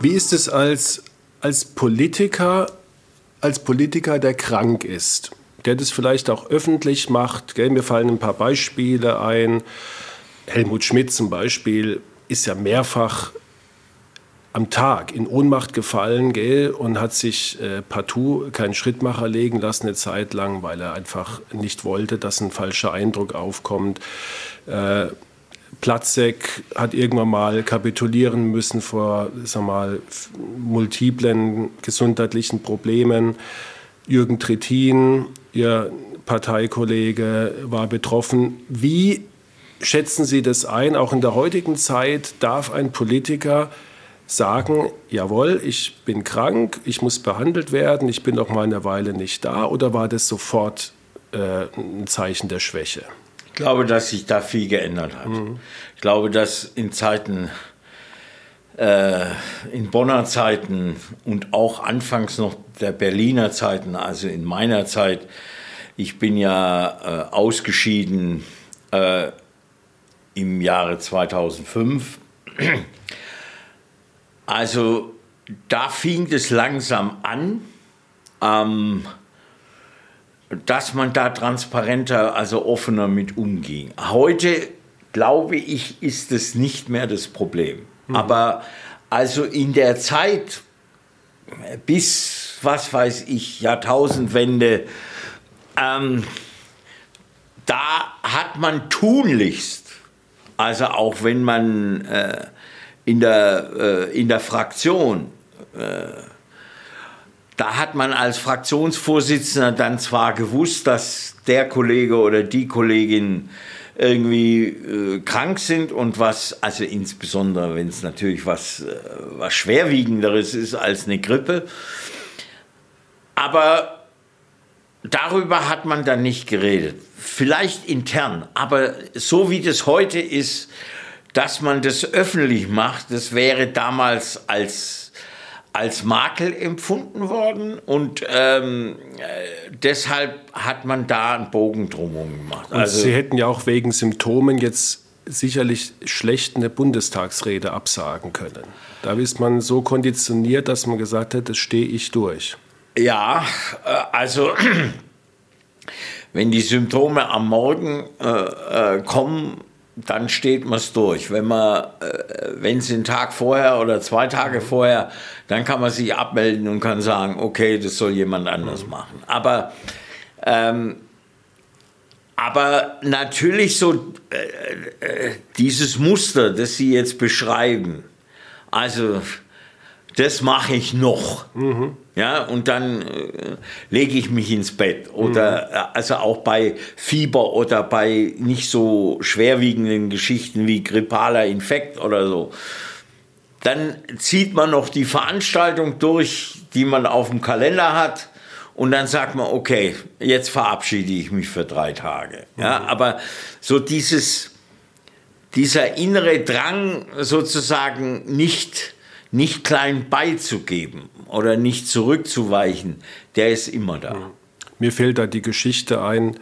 Speaker 2: Wie ist es als, als Politiker als Politiker, der krank ist, der das vielleicht auch öffentlich macht. Gell? Mir fallen ein paar Beispiele ein. Helmut Schmidt zum Beispiel ist ja mehrfach am Tag in Ohnmacht gefallen gell, und hat sich äh, partout keinen Schrittmacher legen lassen eine Zeit lang, weil er einfach nicht wollte, dass ein falscher Eindruck aufkommt. Äh, Platzek hat irgendwann mal kapitulieren müssen vor sag mal, multiplen gesundheitlichen Problemen. Jürgen Trittin, Ihr Parteikollege, war betroffen. Wie schätzen Sie das ein? Auch in der heutigen Zeit darf ein Politiker sagen, jawohl, ich bin krank, ich muss behandelt werden, ich bin noch mal eine Weile nicht da? Oder war das sofort äh, ein Zeichen der Schwäche?
Speaker 1: Glaube, dass sich da viel geändert hat. Mhm. Ich glaube, dass in Zeiten, äh, in Bonner Zeiten und auch anfangs noch der Berliner Zeiten, also in meiner Zeit, ich bin ja äh, ausgeschieden äh, im Jahre 2005. Also da fing es langsam an. Ähm, dass man da transparenter, also offener mit umging. Heute, glaube ich, ist es nicht mehr das Problem. Mhm. Aber also in der Zeit bis, was weiß ich, Jahrtausendwende, ähm, da hat man tunlichst, also auch wenn man äh, in, der, äh, in der Fraktion äh, da hat man als Fraktionsvorsitzender dann zwar gewusst, dass der Kollege oder die Kollegin irgendwie äh, krank sind und was, also insbesondere wenn es natürlich was, äh, was Schwerwiegenderes ist als eine Grippe. Aber darüber hat man dann nicht geredet. Vielleicht intern, aber so wie das heute ist, dass man das öffentlich macht, das wäre damals als als Makel empfunden worden und ähm, äh, deshalb hat man da einen Bogen drumherum gemacht.
Speaker 2: Und also, Sie hätten ja auch wegen Symptomen jetzt sicherlich schlecht eine Bundestagsrede absagen können. Da ist man so konditioniert, dass man gesagt hat, das stehe ich durch.
Speaker 1: Ja, äh, also wenn die Symptome am Morgen äh, äh kommen, dann steht man es durch. Wenn man, äh, wenn es einen Tag vorher oder zwei Tage vorher, dann kann man sich abmelden und kann sagen, okay, das soll jemand anders mhm. machen. Aber, ähm, aber natürlich so äh, äh, dieses Muster, das Sie jetzt beschreiben, also das mache ich noch. Mhm. Ja, und dann äh, lege ich mich ins Bett. Oder mhm. Äh, also auch bei Fieber oder bei nicht so schwerwiegenden Geschichten wie grippaler Infekt oder so. Dann zieht man noch die Veranstaltung durch, die man auf dem Kalender hat. Und dann sagt man, okay, jetzt verabschiede ich mich für drei Tage. Ja, mhm. aber so dieses, dieser innere Drang sozusagen nicht, nicht klein beizugeben oder nicht zurückzuweichen, der ist immer da.
Speaker 2: Mir fällt da die Geschichte ein,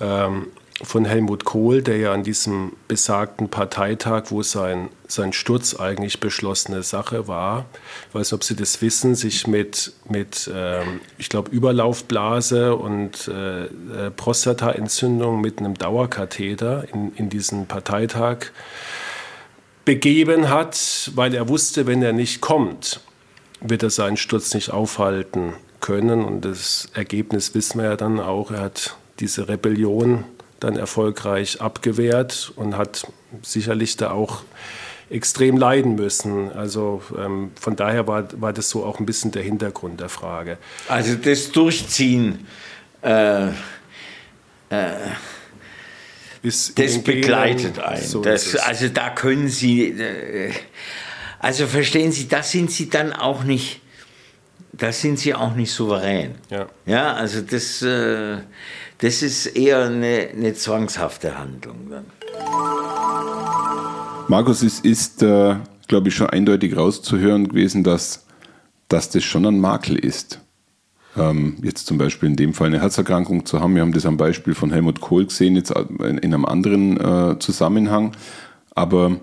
Speaker 2: ähm, von Helmut Kohl, der ja an diesem besagten Parteitag, wo sein, sein Sturz eigentlich beschlossene Sache war, ich weiß ob Sie das wissen, sich mit, mit ähm, ich glaube, Überlaufblase und äh, äh, Prostataentzündung mit einem Dauerkatheter in, in diesen Parteitag begeben hat, weil er wusste, wenn er nicht kommt, wird er seinen Sturz nicht aufhalten können. Und das Ergebnis wissen wir ja dann auch. Er hat diese Rebellion dann erfolgreich abgewehrt und hat sicherlich da auch extrem leiden müssen. Also ähm, von daher war, war das so auch ein bisschen der Hintergrund der Frage.
Speaker 1: Also das Durchziehen, äh, äh, das begleitet einen. So das, also da können Sie, äh, also verstehen Sie, da sind Sie dann auch nicht, da sind Sie auch nicht souverän. Ja, ja also das äh, das ist eher eine, eine zwangshafte Handlung dann.
Speaker 3: Markus, es ist, äh, glaube ich, schon eindeutig rauszuhören gewesen, dass, dass das schon ein Makel ist. Ähm, jetzt zum Beispiel in dem Fall eine Herzerkrankung zu haben. Wir haben das am Beispiel von Helmut Kohl gesehen, jetzt in, in einem anderen äh, Zusammenhang. Aber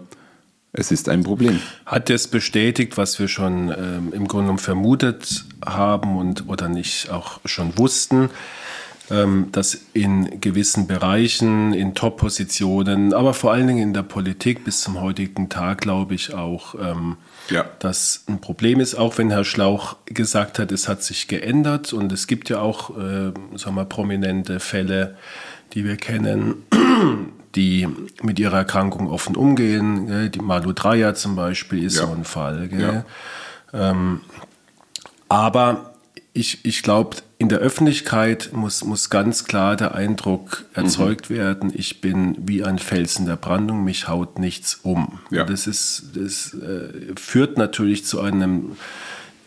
Speaker 3: es ist ein Problem.
Speaker 2: Hat das bestätigt, was wir schon ähm, im Grunde genommen vermutet haben und oder nicht auch schon wussten, ähm, dass in gewissen Bereichen, in Top-Positionen, aber vor allen Dingen in der Politik bis zum heutigen Tag, glaube ich auch, ähm, ja. dass ein Problem ist, auch wenn Herr Schlauch gesagt hat, es hat sich geändert und es gibt ja auch äh, sagen wir, prominente Fälle, die wir kennen, die mit ihrer Erkrankung offen umgehen. Gell? Die Malu Dreyer zum Beispiel ist ja. so ein Fall. Ja. Ähm, aber ich, ich glaube, in der Öffentlichkeit muss, muss ganz klar der Eindruck erzeugt mhm. werden, ich bin wie ein Felsen der Brandung, mich haut nichts um. Ja. Das, ist, das äh, führt natürlich zu einem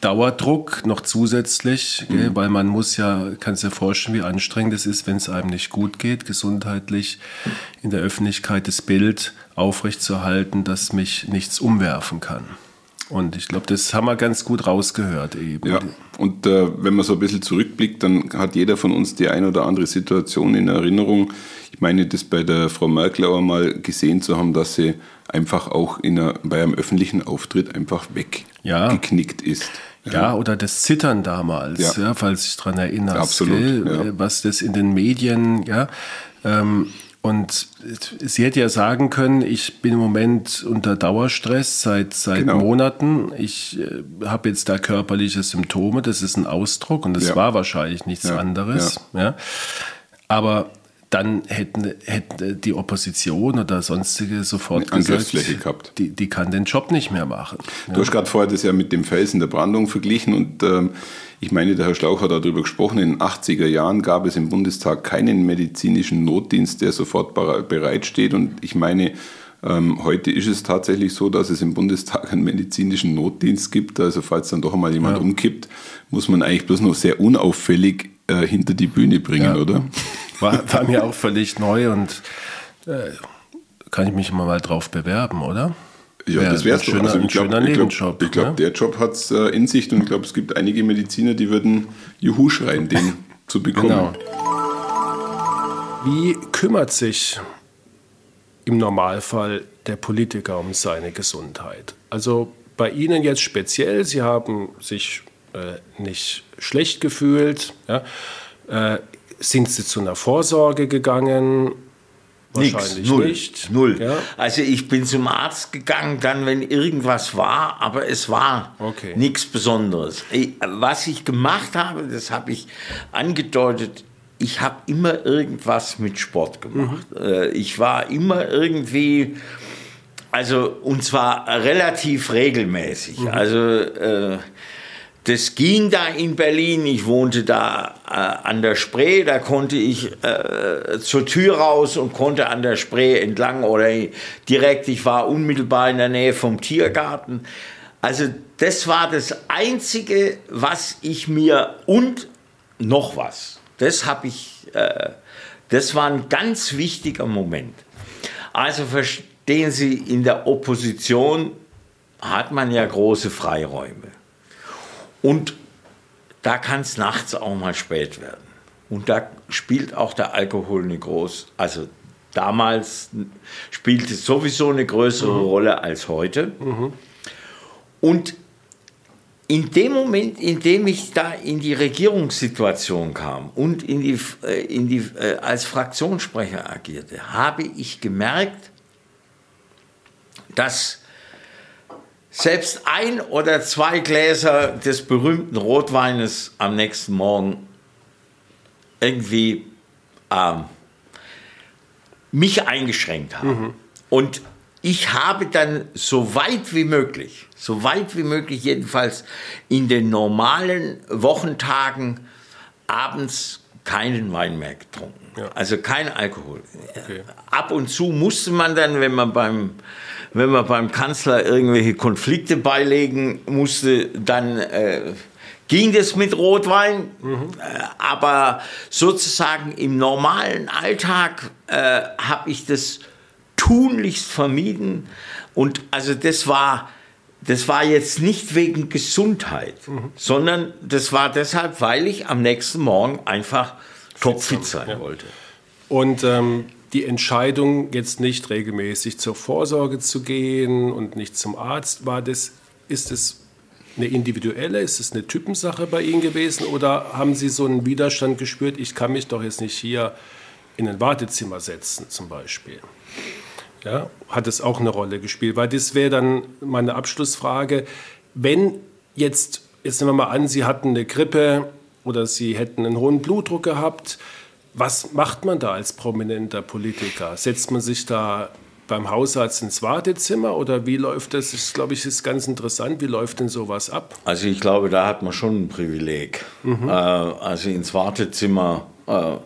Speaker 2: Dauerdruck noch zusätzlich, mhm. gell, weil man muss ja, kann sich ja vorstellen, wie anstrengend es ist, wenn es einem nicht gut geht, gesundheitlich in der Öffentlichkeit das Bild aufrechtzuerhalten, dass mich nichts umwerfen kann. Und ich glaube, das haben wir ganz gut rausgehört eben.
Speaker 3: Ja, und äh, wenn man so ein bisschen zurückblickt, dann hat jeder von uns die eine oder andere Situation in Erinnerung. Ich meine, das bei der Frau Merkel auch mal gesehen zu haben, dass sie einfach auch in einer, bei einem öffentlichen Auftritt einfach weggeknickt ja. ist.
Speaker 2: Ja. ja. oder das Zittern damals, ja. falls ich daran erinnere. Absolut. Was das in den Medien, ja. Ähm, und sie hätte ja sagen können, ich bin im Moment unter Dauerstress seit, seit genau. Monaten. Ich äh, habe jetzt da körperliche Symptome. Das ist ein Ausdruck und das ja. war wahrscheinlich nichts ja. anderes. Ja. ja. Aber dann hätten, hätten die Opposition oder sonstige sofort gesagt, gehabt. Die, die kann den Job nicht mehr machen.
Speaker 3: Du hast gerade vorher das ja mit dem Felsen der Brandung verglichen und ähm, ich meine, der Herr Schlauch hat darüber gesprochen, in den 80er Jahren gab es im Bundestag keinen medizinischen Notdienst, der sofort bereitsteht. Und ich meine, ähm, heute ist es tatsächlich so, dass es im Bundestag einen medizinischen Notdienst gibt. Also falls dann doch einmal jemand ja. umkippt, muss man eigentlich bloß noch sehr unauffällig äh, hinter die Bühne bringen, ja. oder?
Speaker 2: War, war, mir auch völlig neu und äh, kann ich mich mal drauf bewerben, oder?
Speaker 3: Ja, das wäre doch. Also ich glaube, glaub, glaub, ne? der Job hat es äh, in sich und ich glaube, es gibt einige Mediziner, die würden Juhu schreien, den zu bekommen. Genau.
Speaker 2: Wie kümmert sich im Normalfall der Politiker um seine Gesundheit? Also bei Ihnen jetzt speziell, Sie haben sich äh, nicht schlecht gefühlt. Ja? Äh, sind Sie zu einer Vorsorge gegangen?
Speaker 1: Wahrscheinlich Nix, null, nicht. Null. Ja? Also ich bin zum Arzt gegangen, dann wenn irgendwas war, aber es war okay. nichts Besonderes. Was ich gemacht habe, das habe ich angedeutet, ich habe immer irgendwas mit Sport gemacht. Mhm. Ich war immer irgendwie, also und zwar relativ regelmäßig. Mhm. Also äh, das ging da in Berlin. Ich wohnte da äh, an der Spree. Da konnte ich äh, zur Tür raus und konnte an der Spree entlang oder direkt. Ich war unmittelbar in der Nähe vom Tiergarten. Also das war das Einzige, was ich mir und noch was. Das habe ich. Äh, das war ein ganz wichtiger Moment. Also den Sie in der Opposition hat man ja große Freiräume. Und da kann es nachts auch mal spät werden. Und da spielt auch der Alkohol eine große, also damals spielte es sowieso eine größere mhm. Rolle als heute. Mhm. Und in dem Moment, in dem ich da in die Regierungssituation kam und in die, äh, in die, äh, als Fraktionssprecher agierte, habe ich gemerkt, dass selbst ein oder zwei Gläser des berühmten Rotweines am nächsten Morgen irgendwie ähm, mich eingeschränkt haben. Mhm. Und ich habe dann so weit wie möglich, so weit wie möglich jedenfalls in den normalen Wochentagen abends keinen Wein mehr getrunken. Ja. Also kein Alkohol. Okay. Ab und zu musste man dann, wenn man beim wenn man beim Kanzler irgendwelche Konflikte beilegen musste, dann äh, ging das mit Rotwein. Mhm. Äh, aber sozusagen im normalen Alltag äh, habe ich das tunlichst vermieden. Und also das war, das war jetzt nicht wegen Gesundheit, mhm. sondern das war deshalb, weil ich am nächsten Morgen einfach topfit sein ja. wollte.
Speaker 2: Und ähm, die Entscheidung, jetzt nicht regelmäßig zur Vorsorge zu gehen und nicht zum Arzt, war das, ist es eine individuelle, ist es eine Typensache bei Ihnen gewesen oder haben Sie so einen Widerstand gespürt, ich kann mich doch jetzt nicht hier in ein Wartezimmer setzen zum Beispiel? Ja, hat es auch eine Rolle gespielt? Weil das wäre dann meine Abschlussfrage. Wenn jetzt, jetzt nehmen wir mal an, Sie hatten eine Grippe oder Sie hätten einen hohen Blutdruck gehabt, was macht man da als prominenter Politiker? Setzt man sich da beim Hausarzt ins Wartezimmer oder wie läuft das? Das glaube ich, ist ganz interessant. Wie läuft denn sowas ab?
Speaker 1: Also ich glaube, da hat man schon ein Privileg. Mhm. Äh, also ins Wartezimmer äh,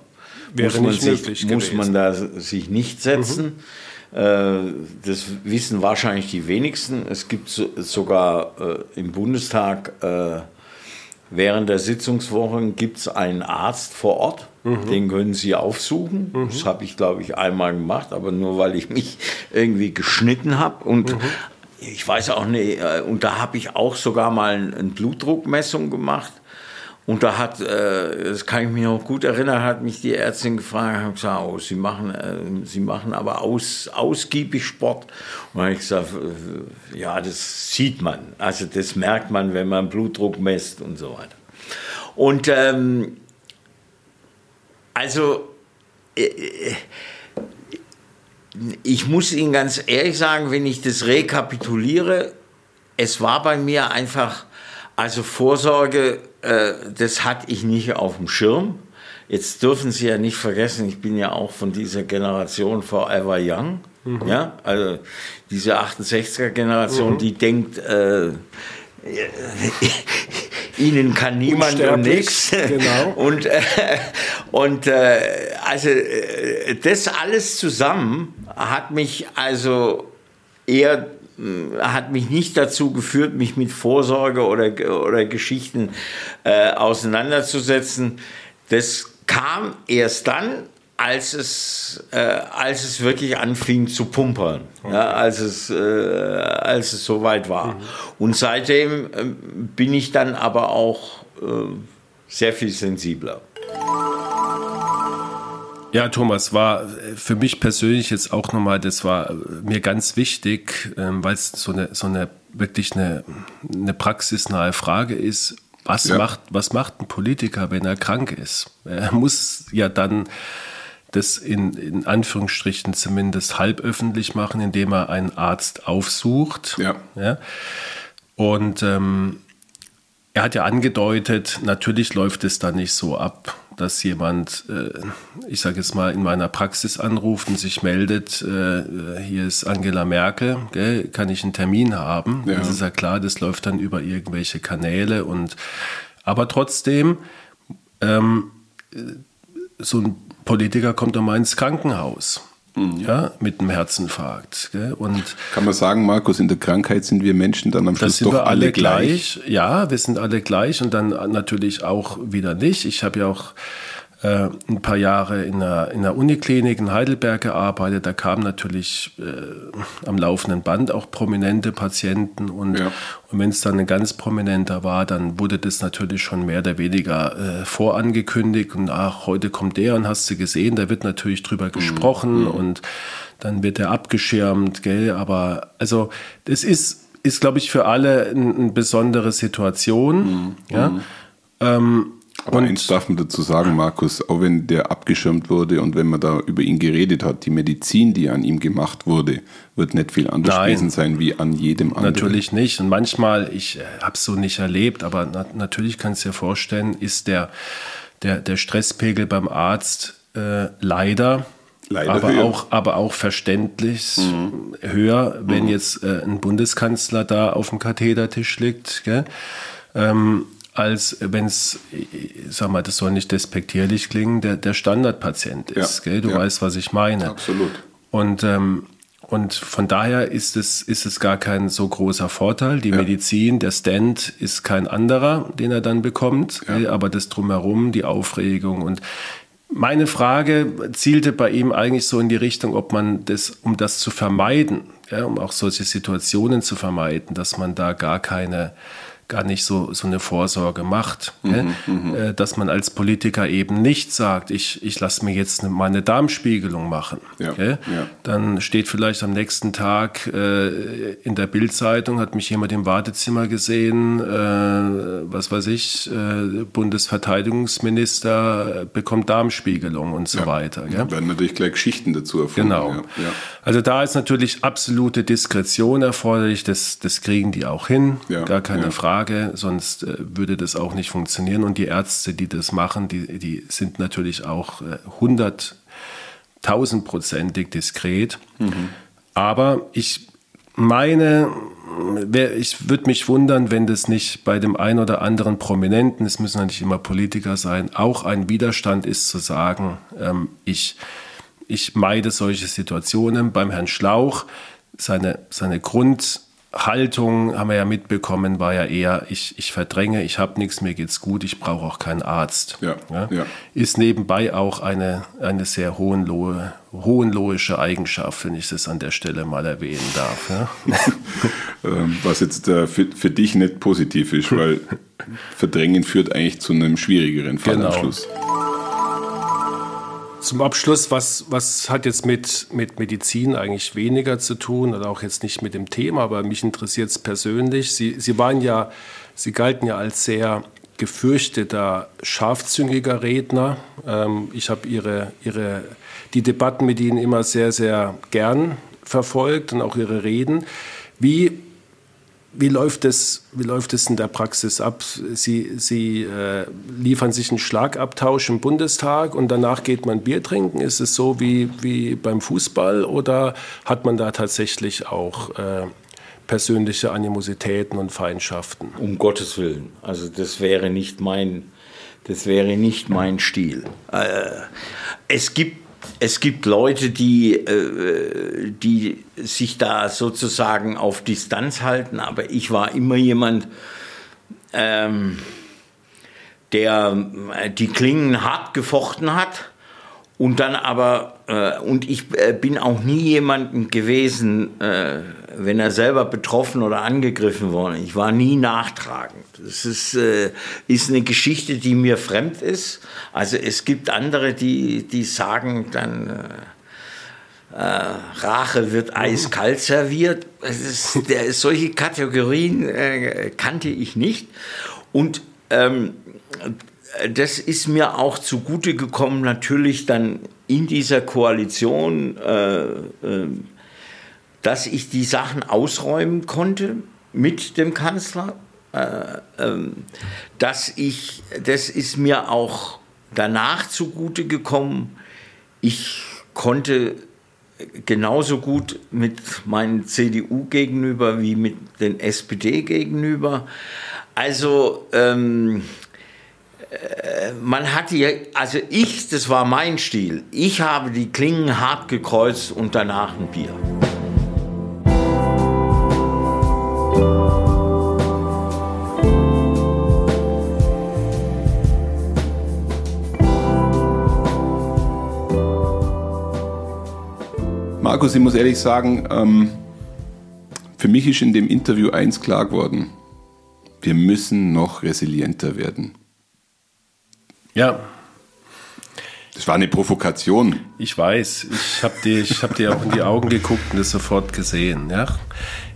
Speaker 1: muss, man sich, muss man da sich nicht setzen. Mhm. Äh, das wissen wahrscheinlich die wenigsten. Es gibt so, sogar äh, im Bundestag äh, während der Sitzungswochen gibt es einen Arzt vor Ort Mhm. Den können Sie aufsuchen. Mhm. Das habe ich, glaube ich, einmal gemacht, aber nur weil ich mich irgendwie geschnitten habe. Und mhm. ich weiß auch nicht, und da habe ich auch sogar mal eine Blutdruckmessung gemacht. Und da hat, äh, das kann ich mich noch gut erinnern, hat mich die Ärztin gefragt, hat gesagt, oh, Sie machen, äh, Sie machen aber aus, ausgiebig Sport. Und habe ich gesagt, ja, das sieht man, also das merkt man, wenn man Blutdruck messt und so weiter. Und ähm, also, äh, äh, ich muss Ihnen ganz ehrlich sagen, wenn ich das rekapituliere, es war bei mir einfach, also Vorsorge, äh, das hatte ich nicht auf dem Schirm. Jetzt dürfen Sie ja nicht vergessen, ich bin ja auch von dieser Generation Forever Young. Mhm. Ja, also diese 68er Generation, mhm. die denkt, äh, ihnen kann niemand und nichts. Genau. Und, äh, und äh, also äh, das alles zusammen hat mich also eher hat mich nicht dazu geführt, mich mit Vorsorge oder, oder Geschichten äh, auseinanderzusetzen. Das kam erst dann, als es, äh, als es wirklich anfing zu pumpern, okay. ja, als, es, äh, als es soweit war. Mhm. Und seitdem äh, bin ich dann aber auch äh, sehr viel sensibler.
Speaker 2: Ja, Thomas, war äh, für mich persönlich jetzt auch nochmal, das war mir ganz wichtig, ähm, weil es so eine, so eine wirklich eine, eine praxisnahe Frage ist. Was, ja. macht, was macht ein Politiker, wenn er krank ist? Er muss ja dann das in, in Anführungsstrichen zumindest halb öffentlich machen, indem er einen Arzt aufsucht. Ja. ja? Und ähm, er hat ja angedeutet, natürlich läuft es da nicht so ab, dass jemand, äh, ich sage jetzt mal, in meiner Praxis anruft und sich meldet, äh, hier ist Angela Merkel, gell, kann ich einen Termin haben? Ja. Das ist ja klar, das läuft dann über irgendwelche Kanäle und aber trotzdem ähm, so ein Politiker kommt mal ins Krankenhaus. Mhm. Ja, mit einem Herzinfarkt. Gell? Und
Speaker 3: Kann man sagen, Markus, in der Krankheit sind wir Menschen dann am Schluss doch alle, alle gleich.
Speaker 2: gleich. Ja, wir sind alle gleich und dann natürlich auch wieder nicht. Ich habe ja auch äh, ein paar Jahre in der, in der Uniklinik in Heidelberg gearbeitet. Da kamen natürlich äh, am laufenden Band auch prominente Patienten und, ja. und wenn es dann ein ganz prominenter war, dann wurde das natürlich schon mehr oder weniger äh, vorangekündigt und ach, heute kommt der und hast du gesehen, da wird natürlich drüber mhm. gesprochen mhm. und dann wird er abgeschirmt, gell? Aber also das ist, ist glaube ich, für alle eine, eine besondere Situation. Mhm. Ja? Mhm.
Speaker 3: Ähm, aber und eins darf man dazu sagen, Markus, auch wenn der abgeschirmt wurde und wenn man da über ihn geredet hat, die Medizin, die an ihm gemacht wurde, wird nicht viel anders Nein, gewesen sein wie an jedem anderen.
Speaker 2: Natürlich nicht. Und manchmal, ich äh, habe es so nicht erlebt, aber na, natürlich kannst du dir vorstellen, ist der, der, der Stresspegel beim Arzt äh, leider Leider aber höher. auch, aber auch verständlich mhm. höher, wenn mhm. jetzt äh, ein Bundeskanzler da auf dem Kathedertisch liegt. Ähm, als wenn es, sag mal, das soll nicht despektierlich klingen, der, der Standardpatient ist. Ja, gell? Du ja. weißt, was ich meine.
Speaker 3: Absolut.
Speaker 2: Und, ähm, und von daher ist es, ist es gar kein so großer Vorteil. Die ja. Medizin, der Stand ist kein anderer, den er dann bekommt, aber das drumherum, die Aufregung und meine Frage zielte bei ihm eigentlich so in die Richtung, ob man das, um das zu vermeiden, ja, um auch solche Situationen zu vermeiden, dass man da gar keine gar nicht so, so eine Vorsorge macht. Mhm, mhm, äh, dass man als Politiker eben nicht sagt, ich, ich lasse mir jetzt mal eine Darmspiegelung machen. Ja, ja. Dann steht vielleicht am nächsten Tag äh, in der Bildzeitung, hat mich jemand im Wartezimmer gesehen, äh, was weiß ich, äh, Bundesverteidigungsminister bekommt Darmspiegelung und so ja. weiter.
Speaker 3: Da werden natürlich gleich Geschichten dazu erfunden.
Speaker 2: Genau. Also da ist natürlich absolute Diskretion erforderlich, das, das kriegen die auch hin, gar keine Frage. Frage, sonst äh, würde das auch nicht funktionieren. Und die Ärzte, die das machen, die, die sind natürlich auch äh, hunderttausendprozentig diskret. Mhm. Aber ich meine, ich würde mich wundern, wenn das nicht bei dem einen oder anderen Prominenten, es müssen ja nicht immer Politiker sein, auch ein Widerstand ist zu sagen, ähm, ich, ich meide solche Situationen. Beim Herrn Schlauch, seine, seine Grund, Haltung, haben wir ja mitbekommen, war ja eher, ich, ich verdränge, ich habe nichts, mir geht's gut, ich brauche auch keinen Arzt. Ja, ja? Ja. Ist nebenbei auch eine, eine sehr hohenlohe, hohenlohische Eigenschaft, wenn ich das an der Stelle mal erwähnen darf. Ja?
Speaker 3: Ähm, was jetzt äh, für, für dich nicht positiv ist, weil Verdrängen führt eigentlich zu einem schwierigeren Fall genau. am Schluss.
Speaker 2: Zum Abschluss, was, was hat jetzt mit, mit Medizin eigentlich weniger zu tun oder auch jetzt nicht mit dem Thema, aber mich interessiert es persönlich. Sie, Sie waren ja, Sie galten ja als sehr gefürchteter, scharfzüngiger Redner. Ähm, ich habe Ihre, Ihre, die Debatten mit Ihnen immer sehr, sehr gern verfolgt und auch Ihre Reden. Wie wie läuft es, wie läuft es in der Praxis ab? Sie, Sie äh, liefern sich einen Schlagabtausch im Bundestag und danach geht man Bier trinken. Ist es so wie, wie beim Fußball oder hat man da tatsächlich auch äh, persönliche Animositäten und Feindschaften?
Speaker 1: Um Gottes Willen. Also das wäre nicht mein, das wäre nicht mein Stil. Äh, es gibt es gibt Leute, die, äh, die sich da sozusagen auf Distanz halten, aber ich war immer jemand, ähm, der äh, die Klingen hart gefochten hat und dann aber, äh, und ich äh, bin auch nie jemanden gewesen, äh, wenn er selber betroffen oder angegriffen wurde. Ich war nie nachtragend. Das ist, äh, ist eine Geschichte, die mir fremd ist. Also es gibt andere, die, die sagen dann, äh, äh, Rache wird eiskalt serviert. Ist, der, solche Kategorien kannte ich nicht. Und ähm, das ist mir auch zugute gekommen, natürlich dann in dieser Koalition, äh, äh, dass ich die Sachen ausräumen konnte mit dem Kanzler. Äh, ähm, dass ich, das ist mir auch danach zugute gekommen. Ich konnte genauso gut mit meinen CDU gegenüber wie mit den SPD gegenüber. Also ähm, äh, man hatte ja, also ich, das war mein Stil. Ich habe die Klingen hart gekreuzt und danach ein Bier.
Speaker 3: Markus, ich muss ehrlich sagen, ähm, für mich ist in dem Interview eins klar geworden. Wir müssen noch resilienter werden.
Speaker 2: Ja.
Speaker 3: Das war eine Provokation.
Speaker 2: Ich weiß. Ich habe dir, hab dir auch in die Augen geguckt und es sofort gesehen. Ja.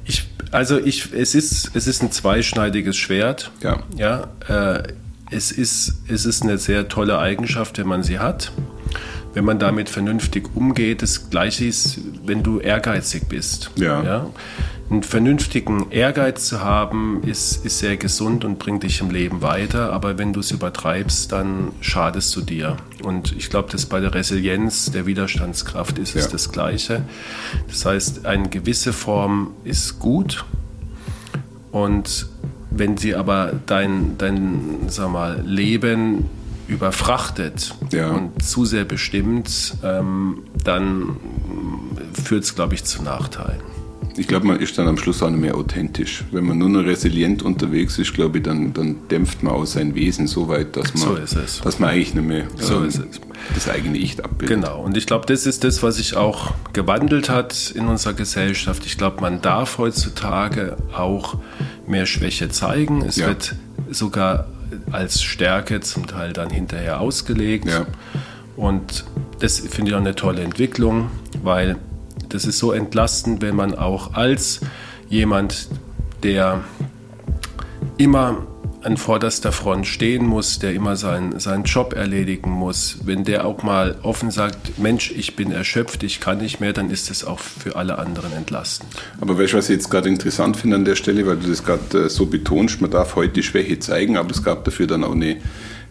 Speaker 2: Ich, also ich, es ist, es ist ein zweischneidiges Schwert.
Speaker 3: Ja.
Speaker 2: Ja. Äh, es ist, es ist eine sehr tolle Eigenschaft, wenn man sie hat wenn man damit vernünftig umgeht. Das Gleiche ist, wenn du ehrgeizig bist.
Speaker 3: Ja.
Speaker 2: ja? Einen vernünftigen Ehrgeiz zu haben, ist, ist sehr gesund und bringt dich im Leben weiter. Aber wenn du es übertreibst, dann schadest du dir. Und ich glaube, dass bei der Resilienz, der Widerstandskraft ist ja. es das Gleiche. Das heißt, eine gewisse Form ist gut. Und wenn sie aber dein, dein sag mal, Leben überfrachtet
Speaker 3: ja.
Speaker 2: und zu sehr bestimmt, ähm, dann führt es, glaube ich, zu Nachteilen.
Speaker 3: Ich glaube, man ist dann am Schluss auch nicht mehr authentisch. Wenn man nur noch resilient unterwegs ist, glaube ich, dann, dann dämpft man auch sein Wesen so weit, dass man,
Speaker 2: so
Speaker 3: dass man eigentlich nicht mehr
Speaker 2: so
Speaker 3: ähm, das eigene Ich abbildet.
Speaker 2: Genau, und ich glaube, das ist das, was sich auch gewandelt hat in unserer Gesellschaft. Ich glaube, man darf heutzutage auch mehr Schwäche zeigen. Es
Speaker 3: Ja.
Speaker 2: wird sogar als Stärke zum Teil dann hinterher ausgelegt.
Speaker 3: Ja.
Speaker 2: Und das finde ich auch eine tolle Entwicklung, weil das ist so entlastend, wenn man auch als jemand, der immer an vorderster Front stehen muss, der immer seinen, seinen Job erledigen muss, wenn der auch mal offen sagt, Mensch, ich bin erschöpft, ich kann nicht mehr, dann ist das auch für alle anderen entlastend.
Speaker 3: Aber weißt was ich jetzt gerade interessant finde an der Stelle, weil du das gerade äh, so betonst, man darf heute die Schwäche zeigen, aber es gab dafür dann auch eine,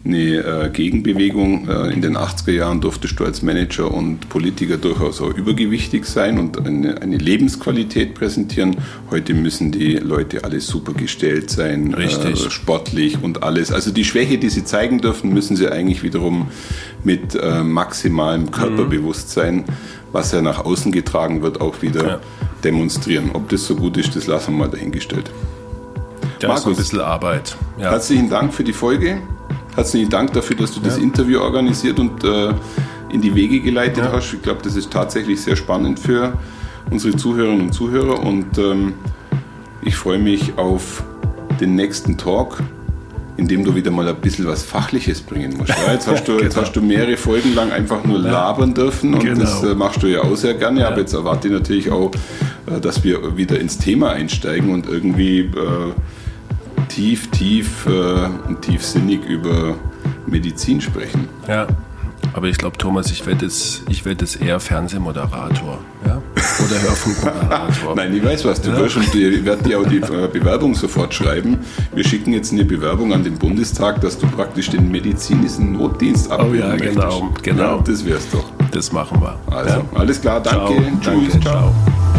Speaker 3: eine äh, Gegenbewegung. Äh, in den 80er Jahren durftest du als Manager und Politiker durchaus auch übergewichtig sein und eine, eine Lebensqualität präsentieren. Heute müssen die Leute alle super gestellt sein,
Speaker 2: Richtig.
Speaker 3: Äh, sportlich und alles. Also die Schwäche, die sie zeigen dürfen, müssen sie eigentlich wiederum mit äh, maximalem Körperbewusstsein, was ja nach außen getragen wird, auch wieder
Speaker 2: Ja.
Speaker 3: demonstrieren. Ob das so gut ist, das lassen wir mal dahingestellt.
Speaker 2: Da ist so ein
Speaker 3: Markus.
Speaker 2: bisschen Arbeit. Ja.
Speaker 3: Herzlichen Dank für die Folge. Herzlichen Dank dafür, dass du das
Speaker 2: Ja.
Speaker 3: Interview organisiert und äh, in die Wege geleitet
Speaker 2: Ja.
Speaker 3: hast. Ich glaube, das ist tatsächlich sehr spannend für unsere Zuhörerinnen und Zuhörer und ähm, ich freue mich auf den nächsten Talk, in dem du wieder mal ein bisschen was Fachliches bringen musst. Ja, jetzt, hast du, jetzt
Speaker 2: Genau.
Speaker 3: hast du mehrere Folgen lang einfach nur labern dürfen und
Speaker 2: Genau.
Speaker 3: das äh, machst du ja auch sehr gerne. Aber jetzt erwarte ich natürlich auch, äh, dass wir wieder ins Thema einsteigen und irgendwie äh, tief, tief äh, und tiefsinnig über Medizin sprechen.
Speaker 2: Ja. Aber ich glaube, Thomas, ich werde jetzt, ich werde jetzt eher Fernsehmoderator. Ja? Oder Hörfunkmoderator.
Speaker 3: Nein, ich weiß was, du wirst und ich werde dir auch die äh, Bewerbung sofort schreiben. Wir schicken jetzt eine Bewerbung an den Bundestag, dass du praktisch den medizinischen Notdienst abbilden
Speaker 2: Oh ja,
Speaker 3: möchtest.
Speaker 2: genau, genau.
Speaker 3: Ja, das wär's doch.
Speaker 2: Das machen wir.
Speaker 3: Also,
Speaker 2: Ja?
Speaker 3: alles klar, danke.
Speaker 2: Ciao.
Speaker 3: Tschüss,
Speaker 2: Danke,
Speaker 3: ciao.
Speaker 2: ciao.